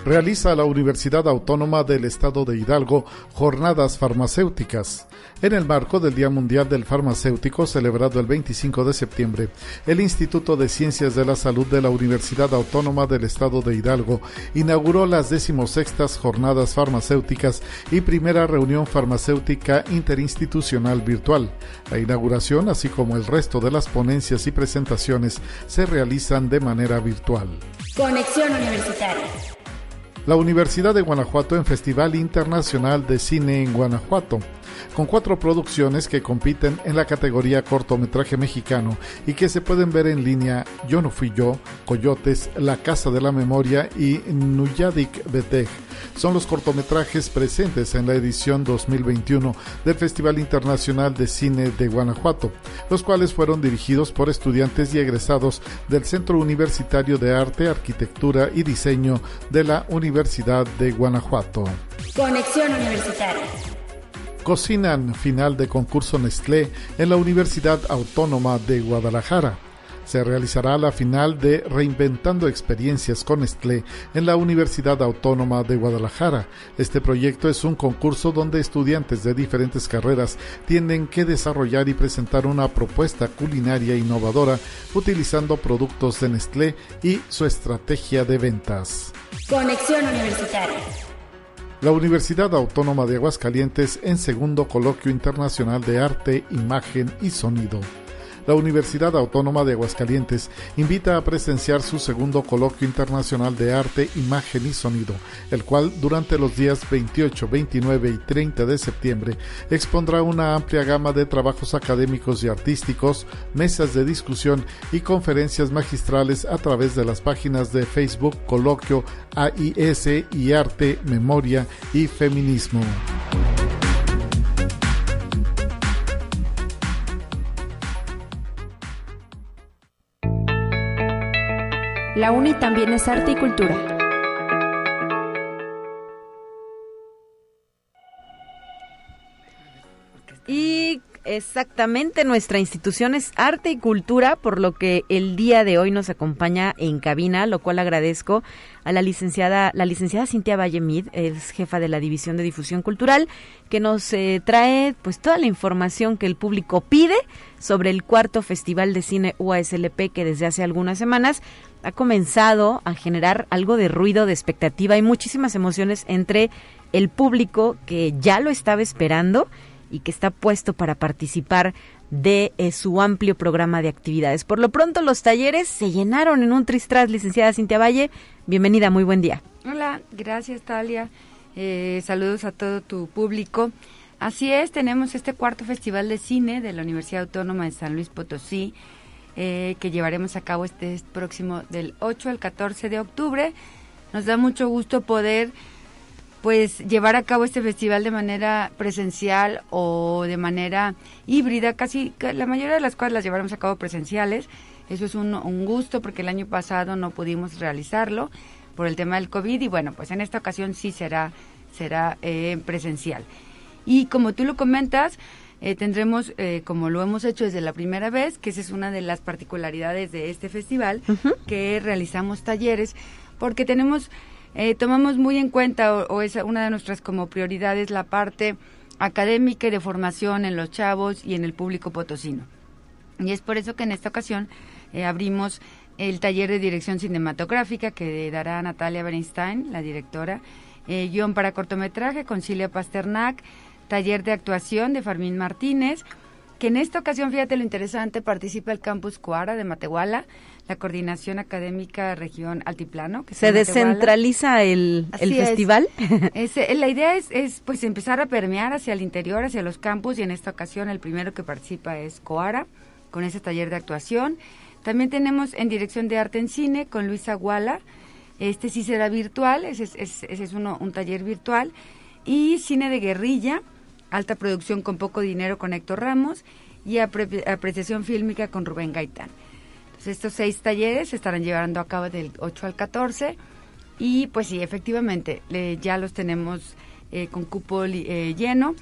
Realiza la Universidad Autónoma del Estado de Hidalgo jornadas farmacéuticas. En el marco del Día Mundial del Farmacéutico, celebrado el 25 de septiembre, el Instituto de Ciencias de la Salud de la Universidad Autónoma del Estado de Hidalgo inauguró las decimosextas jornadas farmacéuticas y primera reunión farmacéutica interinstitucional virtual. La inauguración, así como el resto de las ponencias y presentaciones, se realizan de manera virtual. Conexión Universitaria la Universidad de Guanajuato en Festival Internacional de Cine en Guanajuato con cuatro producciones que compiten en la categoría cortometraje mexicano y que se pueden ver en línea Yo no fui yo, Coyotes, La Casa de la Memoria y Nuyadik Betej. Son los cortometrajes presentes en la edición 2021 del Festival Internacional de Cine de Guanajuato, los cuales fueron dirigidos por estudiantes y egresados del Centro Universitario de Arte, Arquitectura y Diseño de la Universidad de Guanajuato. Conexión Universitaria. Cocinan final de concurso Nestlé en la Universidad Autónoma de Guadalajara. Se realizará la final de Reinventando Experiencias con Nestlé en la Universidad Autónoma de Guadalajara. Este proyecto es un concurso donde estudiantes de diferentes carreras tienen que desarrollar y presentar una propuesta culinaria innovadora utilizando productos de Nestlé y su estrategia de ventas. Conexión Universitaria la Universidad Autónoma de Aguascalientes en segundo coloquio internacional de arte, imagen y sonido la Universidad Autónoma de Aguascalientes invita a presenciar su segundo coloquio internacional de arte, imagen y sonido, el cual durante los días 28, 29 y 30 de septiembre expondrá una amplia gama de trabajos académicos y artísticos, mesas de discusión y conferencias magistrales a través de las páginas de Facebook Coloquio AIS y Arte, Memoria y Feminismo. La UNI también es arte y cultura. Exactamente nuestra institución es arte y cultura, por lo que el día de hoy nos acompaña en cabina, lo cual agradezco a la licenciada, la licenciada Cintia Vallemid, es jefa de la División de Difusión Cultural, que nos eh, trae pues toda la información que el público pide sobre el cuarto Festival de Cine UASLP que desde hace algunas semanas ha comenzado a generar algo de ruido, de expectativa y muchísimas emociones entre el público que ya lo estaba esperando y que está puesto para participar de eh, su amplio programa de actividades. Por lo pronto los talleres se llenaron en un tristras, licenciada Cintia Valle. Bienvenida, muy buen día. Hola, gracias Talia. Eh, saludos a todo tu público. Así es, tenemos este cuarto Festival de Cine de la Universidad Autónoma de San Luis Potosí, eh, que llevaremos a cabo este próximo del 8 al 14 de octubre. Nos da mucho gusto poder pues llevar a cabo este festival de manera presencial o de manera híbrida, casi la mayoría de las cosas las llevaremos a cabo presenciales. Eso es un, un gusto porque el año pasado no pudimos realizarlo por el tema del COVID y bueno, pues en esta ocasión sí será, será eh, presencial. Y como tú lo comentas, eh, tendremos, eh, como lo hemos hecho desde la primera vez, que esa es una de las particularidades de este festival, que realizamos talleres, porque tenemos, eh, tomamos muy en cuenta, o, es una de nuestras como prioridades, la parte académica y de formación en los chavos y en el público potosino. Y es por eso que en esta ocasión abrimos el taller de dirección cinematográfica que dará Natalia Bernstein, la directora, guion para cortometraje con Cilia Pasternak, taller de actuación de Fermín Martínez, que en esta ocasión, fíjate lo interesante, participa el campus Coara de Matehuala, la Coordinación Académica Región Altiplano. Que ¿Se descentraliza el, el festival? [LAUGHS] La idea es, es pues empezar a permear hacia el interior, hacia los campus, y en esta ocasión el primero que participa es Coara, con ese taller de actuación. También tenemos en Dirección de Arte en Cine con Luisa Guala, este sí será virtual, ese es, ese es uno, un taller virtual. Y Cine de Guerrilla, alta producción con poco dinero con Héctor Ramos y apreciación fílmica con Rubén Gaitán. Entonces, estos seis talleres se estarán llevando a cabo del 8 al 14 y pues sí, efectivamente, ya los tenemos eh, con cupo eh, lleno.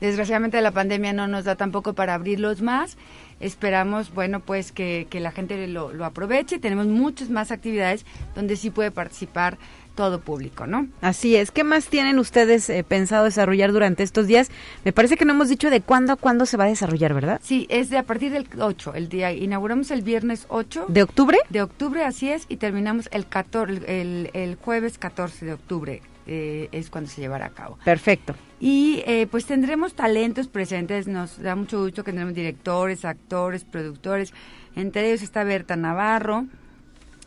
Desgraciadamente la pandemia no nos da tampoco para abrirlos más. Esperamos, bueno, pues que, que la gente lo, lo aproveche. Tenemos muchas más actividades donde sí puede participar todo público, ¿no? Así es. ¿Qué más tienen ustedes eh, pensado desarrollar durante estos días? Me parece que no hemos dicho de cuándo a cuándo se va a desarrollar, ¿verdad? Sí, es de a partir del 8, el día inauguramos el viernes 8 de octubre. De octubre, así es, y terminamos el 14 el, el jueves 14 de octubre. Eh, es cuando se llevará a cabo. Perfecto. Y eh, pues tendremos talentos presentes, nos da mucho gusto que tendremos directores, actores, productores. Entre ellos está Berta Navarro,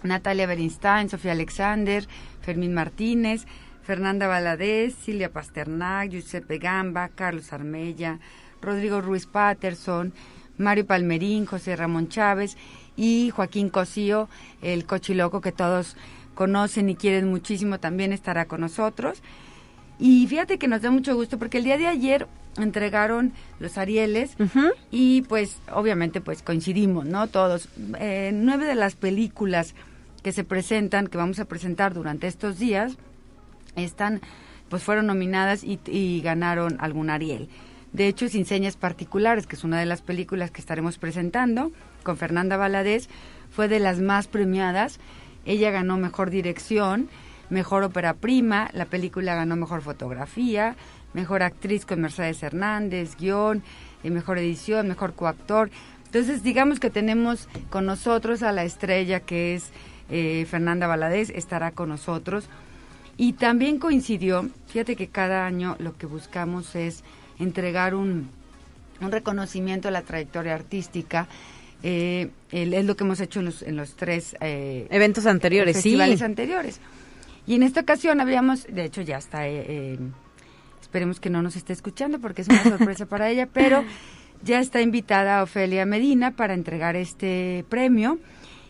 Natalia Berinstein, Sofía Alexander, Fermín Martínez, Fernanda Valadez, Silvia Pasternak, Giuseppe Gamba, Carlos Armella, Rodrigo Ruiz Patterson, Mario Palmerín, José Ramón Chávez y Joaquín Cosío, el cochiloco que todos conocen y quieren muchísimo, también estará con nosotros. Y fíjate que nos da mucho gusto porque el día de ayer entregaron los Arieles y pues obviamente pues coincidimos, ¿no? Todos. Eh, nueve de las películas que se presentan, que vamos a presentar durante estos días, están, pues fueron nominadas y, ganaron algún Ariel. De hecho, Sin Señas Particulares, que es una de las películas que estaremos presentando, con Fernanda Valadez, fue de las más premiadas. Ella ganó Mejor Dirección, Mejor Ópera Prima, la película ganó Mejor Fotografía, Mejor Actriz con Mercedes Hernández, Guión, eh, Mejor Edición, Mejor Coactor. Entonces, digamos que tenemos con nosotros a la estrella que es eh, Fernanda Valadez estará con nosotros. Y también coincidió, fíjate que cada año lo que buscamos es entregar un, un reconocimiento a la trayectoria artística. Eh, es lo que hemos hecho en los, en los tres eh, eventos anteriores, festivales anteriores. Y en esta ocasión habíamos, de hecho ya está, esperemos que no nos esté escuchando porque es una sorpresa para ella, pero ya está invitada Ofelia Medina para entregar este premio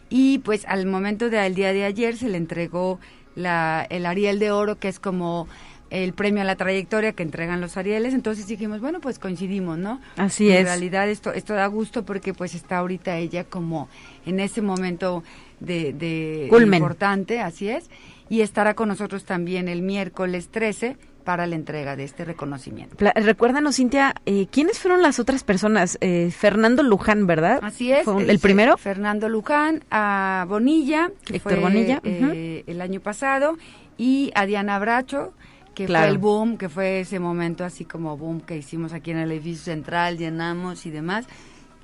y pues al momento del día de ayer se le entregó la, el Ariel de Oro, que es como el premio a la trayectoria que entregan los Arieles, entonces dijimos, bueno, pues coincidimos, ¿no? Así es. En realidad esto, esto da gusto porque pues está ahorita ella como en ese momento de, de importante, así es, y estará con nosotros también el miércoles 13 para la entrega de este reconocimiento. Recuérdanos, Cintia, eh, ¿quiénes fueron las otras personas? Eh, Fernando Luján, ¿verdad? Así es. ¿El, primero? Fernando Luján, a Bonilla, que fue Bonilla. Eh, el año pasado, y a Diana Bracho, que fue el boom, que fue ese momento así como boom que hicimos aquí en el edificio central, llenamos y demás.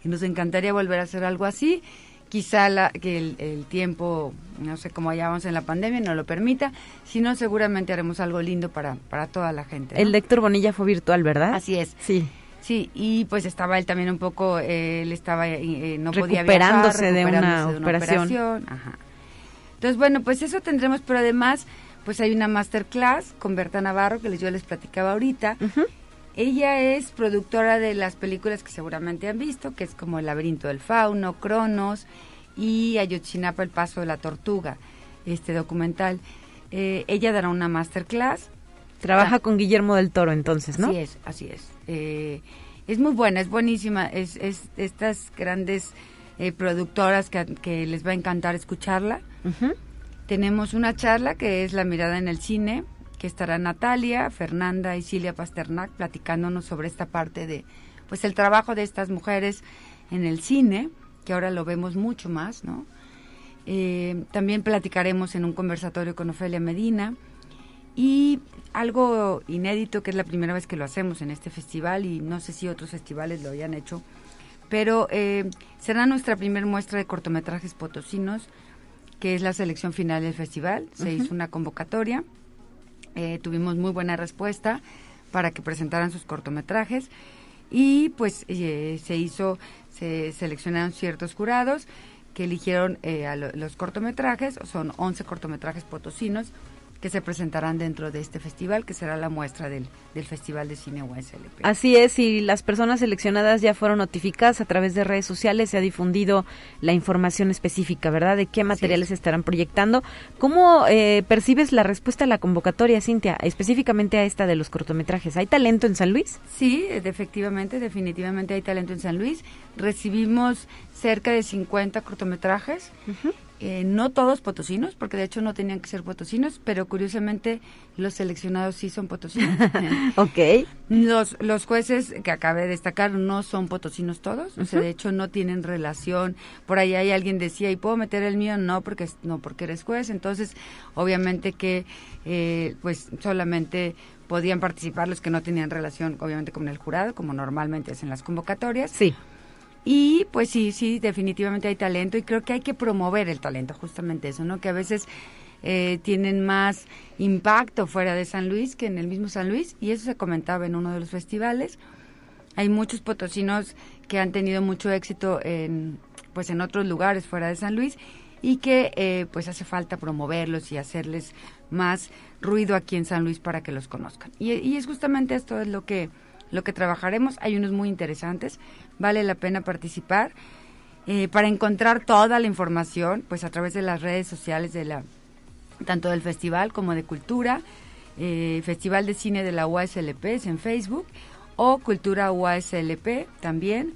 Y nos encantaría volver a hacer algo así quizá la, que el, tiempo, no sé cómo vamos en la pandemia, no lo permita, sino seguramente haremos algo lindo para, para toda la gente. El lector Bonilla fue virtual, ¿verdad? Así es. Sí. Sí, y pues estaba él también un poco, él estaba, eh, no podía recuperándose, de, una de una operación. Ajá. Entonces, bueno, pues eso tendremos, pero además, pues hay una masterclass con Berta Navarro, que yo les platicaba ahorita. Ella es productora de las películas que seguramente han visto, que es como El laberinto del fauno, Cronos y Ayotzinapa, El paso de la tortuga, este documental. Eh, ella dará una masterclass. Trabaja con Guillermo del Toro entonces, ¿no? Así es, así es. Eh, es muy buena, es buenísima. Es, es estas grandes eh, productoras que, les va a encantar escucharla. Tenemos una charla que es La mirada en el cine, que estará Natalia, Fernanda y Silvia Pasternak platicándonos sobre esta parte de pues el trabajo de estas mujeres en el cine, que ahora lo vemos mucho más, ¿no? Eh, también platicaremos en un conversatorio con Ofelia Medina y algo inédito que es la primera vez que lo hacemos en este festival y no sé si otros festivales lo hayan hecho, pero eh, será nuestra primera muestra de cortometrajes potosinos, que es la selección final del festival. Se hizo una convocatoria eh, tuvimos muy buena respuesta para que presentaran sus cortometrajes y pues eh, se hizo, se seleccionaron ciertos jurados que eligieron eh, los cortometrajes, son 11 cortometrajes potosinos que se presentarán dentro de este festival, que será la muestra del, del Festival de Cine USLP. Así es, y las personas seleccionadas ya fueron notificadas a través de redes sociales, se ha difundido la información específica, ¿verdad? De qué materiales estarán proyectando. ¿Cómo eh, percibes la respuesta a la convocatoria, Cintia, específicamente a esta de los cortometrajes? ¿Hay talento en San Luis? Sí, efectivamente, definitivamente hay talento en San Luis. Recibimos cerca de 50 cortometrajes. Eh, no todos potosinos, porque de hecho no tenían que ser potosinos, pero curiosamente los seleccionados sí son potosinos. [LAUGHS] ok. Los, los jueces que acabé de destacar no son potosinos todos, o sea, de hecho no tienen relación. Por ahí hay alguien decía, ¿y puedo meter el mío? No, porque no porque eres juez. Entonces, obviamente que eh, pues solamente podían participar los que no tenían relación, obviamente, con el jurado, como normalmente es en las convocatorias. Sí. Y pues sí, sí, definitivamente hay talento y creo que hay que promover el talento, justamente eso, ¿no? Que a veces eh, tienen más impacto fuera de San Luis que en el mismo San Luis y eso se comentaba en uno de los festivales. Hay muchos potosinos que han tenido mucho éxito en, pues en otros lugares fuera de San Luis y que eh, pues hace falta promoverlos y hacerles más ruido aquí en San Luis para que los conozcan. Y, y es justamente esto es lo que lo que trabajaremos. Hay unos muy interesantes, vale la pena participar. Eh, para encontrar toda la información, pues a través de las redes sociales de la tanto del festival como de cultura, eh, Festival de Cine de la UASLP es en Facebook, o Cultura UASLP también,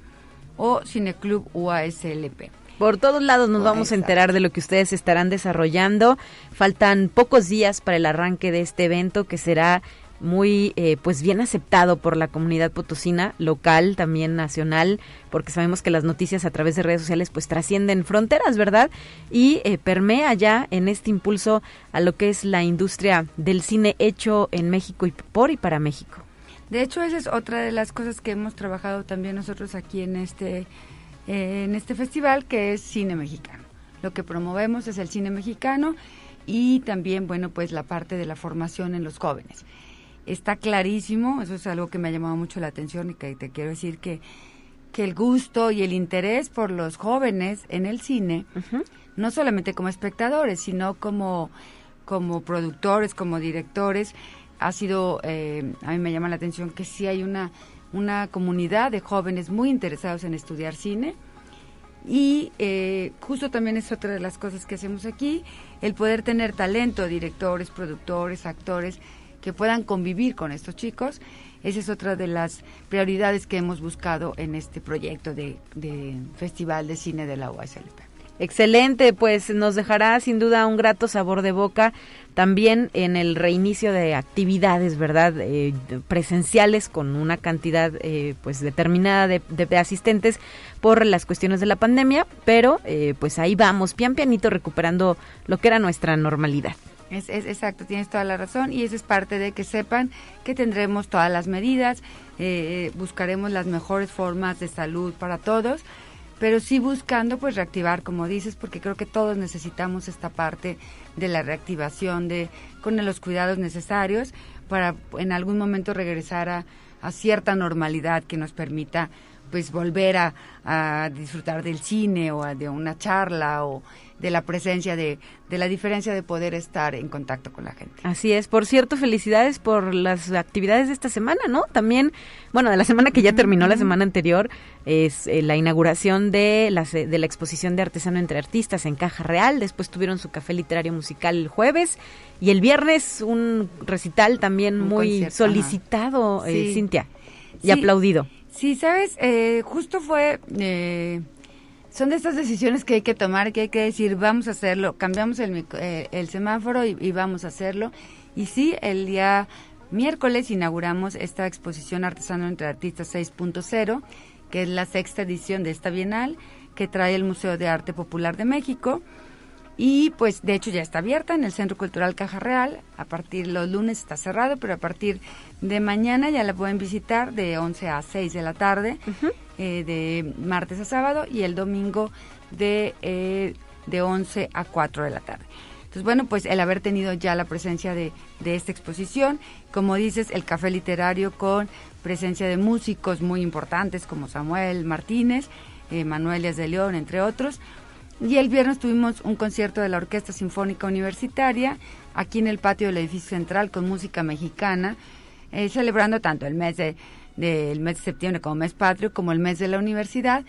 o Cineclub UASLP. Por todos lados nos vamos a enterar de lo que ustedes estarán desarrollando. Faltan pocos días para el arranque de este evento que será muy eh, pues bien aceptado por la comunidad potosina local también nacional porque sabemos que las noticias a través de redes sociales pues trascienden fronteras verdad y eh, permea ya en este impulso a lo que es la industria del cine hecho en México y por y para México. De hecho esa es otra de las cosas que hemos trabajado también nosotros aquí en este eh, en este festival que es cine mexicano. Lo que promovemos es el cine mexicano y también bueno pues la parte de la formación en los jóvenes está clarísimo, eso es algo que me ha llamado mucho la atención y que te quiero decir que, que el gusto y el interés por los jóvenes en el cine, no solamente como espectadores, sino como, como productores, como directores, ha sido, eh, a mí me llama la atención que sí hay una, una comunidad de jóvenes muy interesados en estudiar cine. Y eh, justo también es otra de las cosas que hacemos aquí, el poder tener talento, directores, productores, actores, que puedan convivir con estos chicos. Esa es otra de las prioridades que hemos buscado en este proyecto de, Festival de Cine de la UASLP. Excelente, pues nos dejará sin duda un grato sabor de boca también en el reinicio de actividades, ¿verdad? Eh, presenciales con una cantidad eh, pues determinada de, asistentes por las cuestiones de la pandemia, pero eh, pues ahí vamos, pian pianito recuperando lo que era nuestra normalidad. Es, exacto, tienes toda la razón y eso es parte de que sepan que tendremos todas las medidas, eh, buscaremos las mejores formas de salud para todos, pero sí buscando pues reactivar, como dices, porque creo que todos necesitamos esta parte de la reactivación, de con los cuidados necesarios para en algún momento regresar a, a cierta normalidad que nos permita pues volver a, a disfrutar del cine o de una charla o de la presencia de, de la diferencia de poder estar en contacto con la gente. Así es. Por cierto, felicidades por las actividades de esta semana, ¿no? También, bueno, de la semana que ya terminó, la semana anterior, es eh, la inauguración de la, de la exposición de Artesano entre Artistas en Caja Real. Después tuvieron su café literario musical el jueves. Y el viernes un recital también muy solicitado, eh, Cintia, y aplaudido. Sí, sabes, eh, justo fue son de estas decisiones que hay que tomar, que hay que decir, vamos a hacerlo, cambiamos el, eh, el semáforo y, vamos a hacerlo. Y sí, el día miércoles inauguramos esta exposición Artesano entre Artistas 6.0, que es la sexta edición de esta bienal que trae el Museo de Arte Popular de México. Y pues de hecho ya está abierta en el Centro Cultural Caja Real. A partir los lunes está cerrado, pero a partir de mañana ya la pueden visitar de 11 a 6 de la tarde. Eh, de martes a sábado y el domingo de, eh, de 11 a 4 de la tarde. Entonces, bueno, pues el haber tenido ya la presencia de, de esta exposición, como dices, el café literario con presencia de músicos muy importantes como Samuel Martínez, eh, Manuel Díaz de León, entre otros. Y el viernes tuvimos un concierto de la Orquesta Sinfónica Universitaria aquí en el patio del edificio central con música mexicana, eh, celebrando tanto el mes de, mes de septiembre como mes patrio, como el mes de la universidad.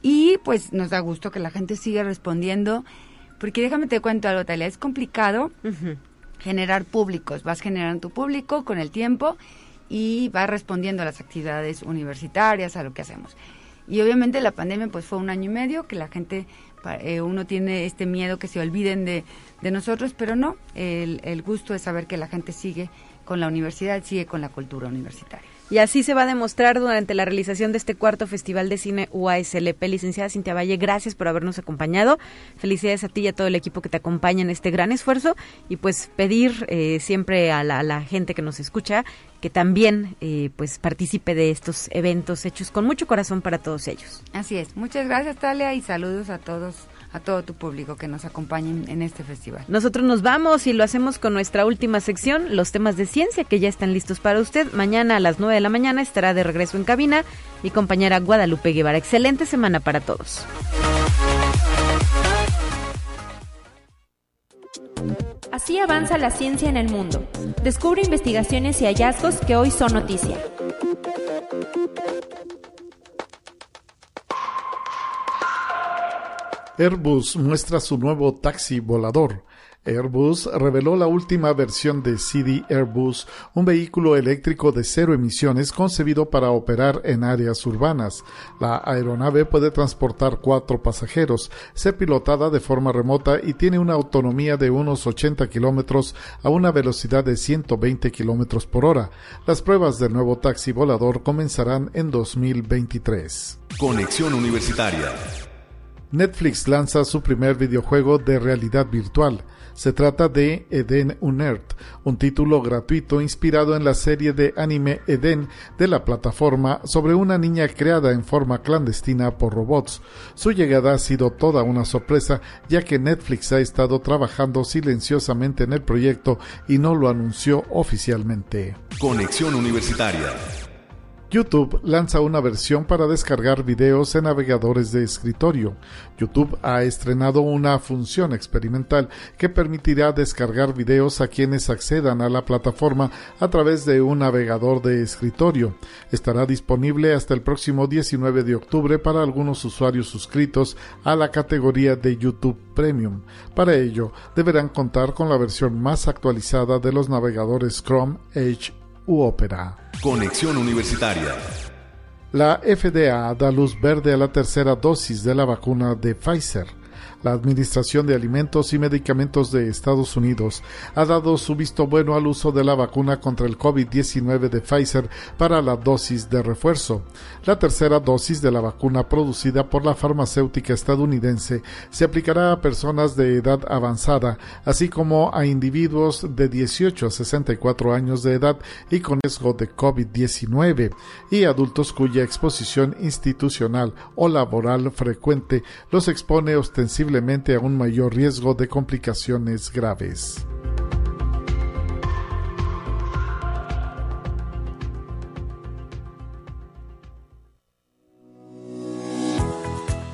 Y pues nos da gusto que la gente siga respondiendo, porque déjame te cuento algo, Talia, es complicado generar públicos, vas generando tu público con el tiempo y vas respondiendo a las actividades universitarias, a lo que hacemos. Y obviamente la pandemia pues fue un año y medio que la gente, eh, uno tiene este miedo que se olviden de, de nosotros, pero no, el, el gusto es saber que la gente sigue con la universidad, sigue con la cultura universitaria. Y así se va a demostrar durante la realización de este cuarto Festival de Cine UASLP. Licenciada Cintia Valle, gracias por habernos acompañado. Felicidades a ti y a todo el equipo que te acompaña en este gran esfuerzo. Y pues pedir eh, siempre a la, gente que nos escucha que también eh, pues participe de estos eventos hechos con mucho corazón para todos ellos. Así es. Muchas gracias, Talia, y saludos a todos a todo tu público que nos acompañen en este festival. Nosotros nos vamos y lo hacemos con nuestra última sección, los temas de ciencia que ya están listos para usted. Mañana a las 9 de la mañana estará de regreso en cabina mi compañera Guadalupe Guevara. Excelente semana para todos. Así avanza la ciencia en el mundo. Descubre investigaciones y hallazgos que hoy son noticia. Airbus muestra su nuevo taxi volador. Airbus reveló la última versión de CD Airbus, un vehículo eléctrico de cero emisiones concebido para operar en áreas urbanas. La aeronave puede transportar cuatro pasajeros, ser pilotada de forma remota y tiene una autonomía de unos 80 kilómetros a una velocidad de 120 kilómetros por hora. Las pruebas del nuevo taxi volador comenzarán en 2023. Conexión Universitaria Netflix lanza su primer videojuego de realidad virtual. Se trata de Eden Unert, un título gratuito inspirado en la serie de anime Eden de la plataforma sobre una niña creada en forma clandestina por robots. Su llegada ha sido toda una sorpresa ya que Netflix ha estado trabajando silenciosamente en el proyecto y no lo anunció oficialmente. Conexión Universitaria YouTube lanza una versión para descargar videos en navegadores de escritorio. YouTube ha estrenado una función experimental que permitirá descargar videos a quienes accedan a la plataforma a través de un navegador de escritorio. Estará disponible hasta el próximo 19 de octubre para algunos usuarios suscritos a la categoría de YouTube Premium. Para ello, deberán contar con la versión más actualizada de los navegadores Chrome, Edge u Opera. Conexión Universitaria. La FDA da luz verde a la tercera dosis de la vacuna de Pfizer la Administración de Alimentos y Medicamentos de Estados Unidos ha dado su visto bueno al uso de la vacuna contra el COVID-19 de Pfizer para la dosis de refuerzo. La tercera dosis de la vacuna producida por la farmacéutica estadounidense se aplicará a personas de edad avanzada, así como a individuos de 18 a 64 años de edad y con riesgo de COVID-19 y adultos cuya exposición institucional o laboral frecuente los expone ostensiblemente a un mayor riesgo de complicaciones graves.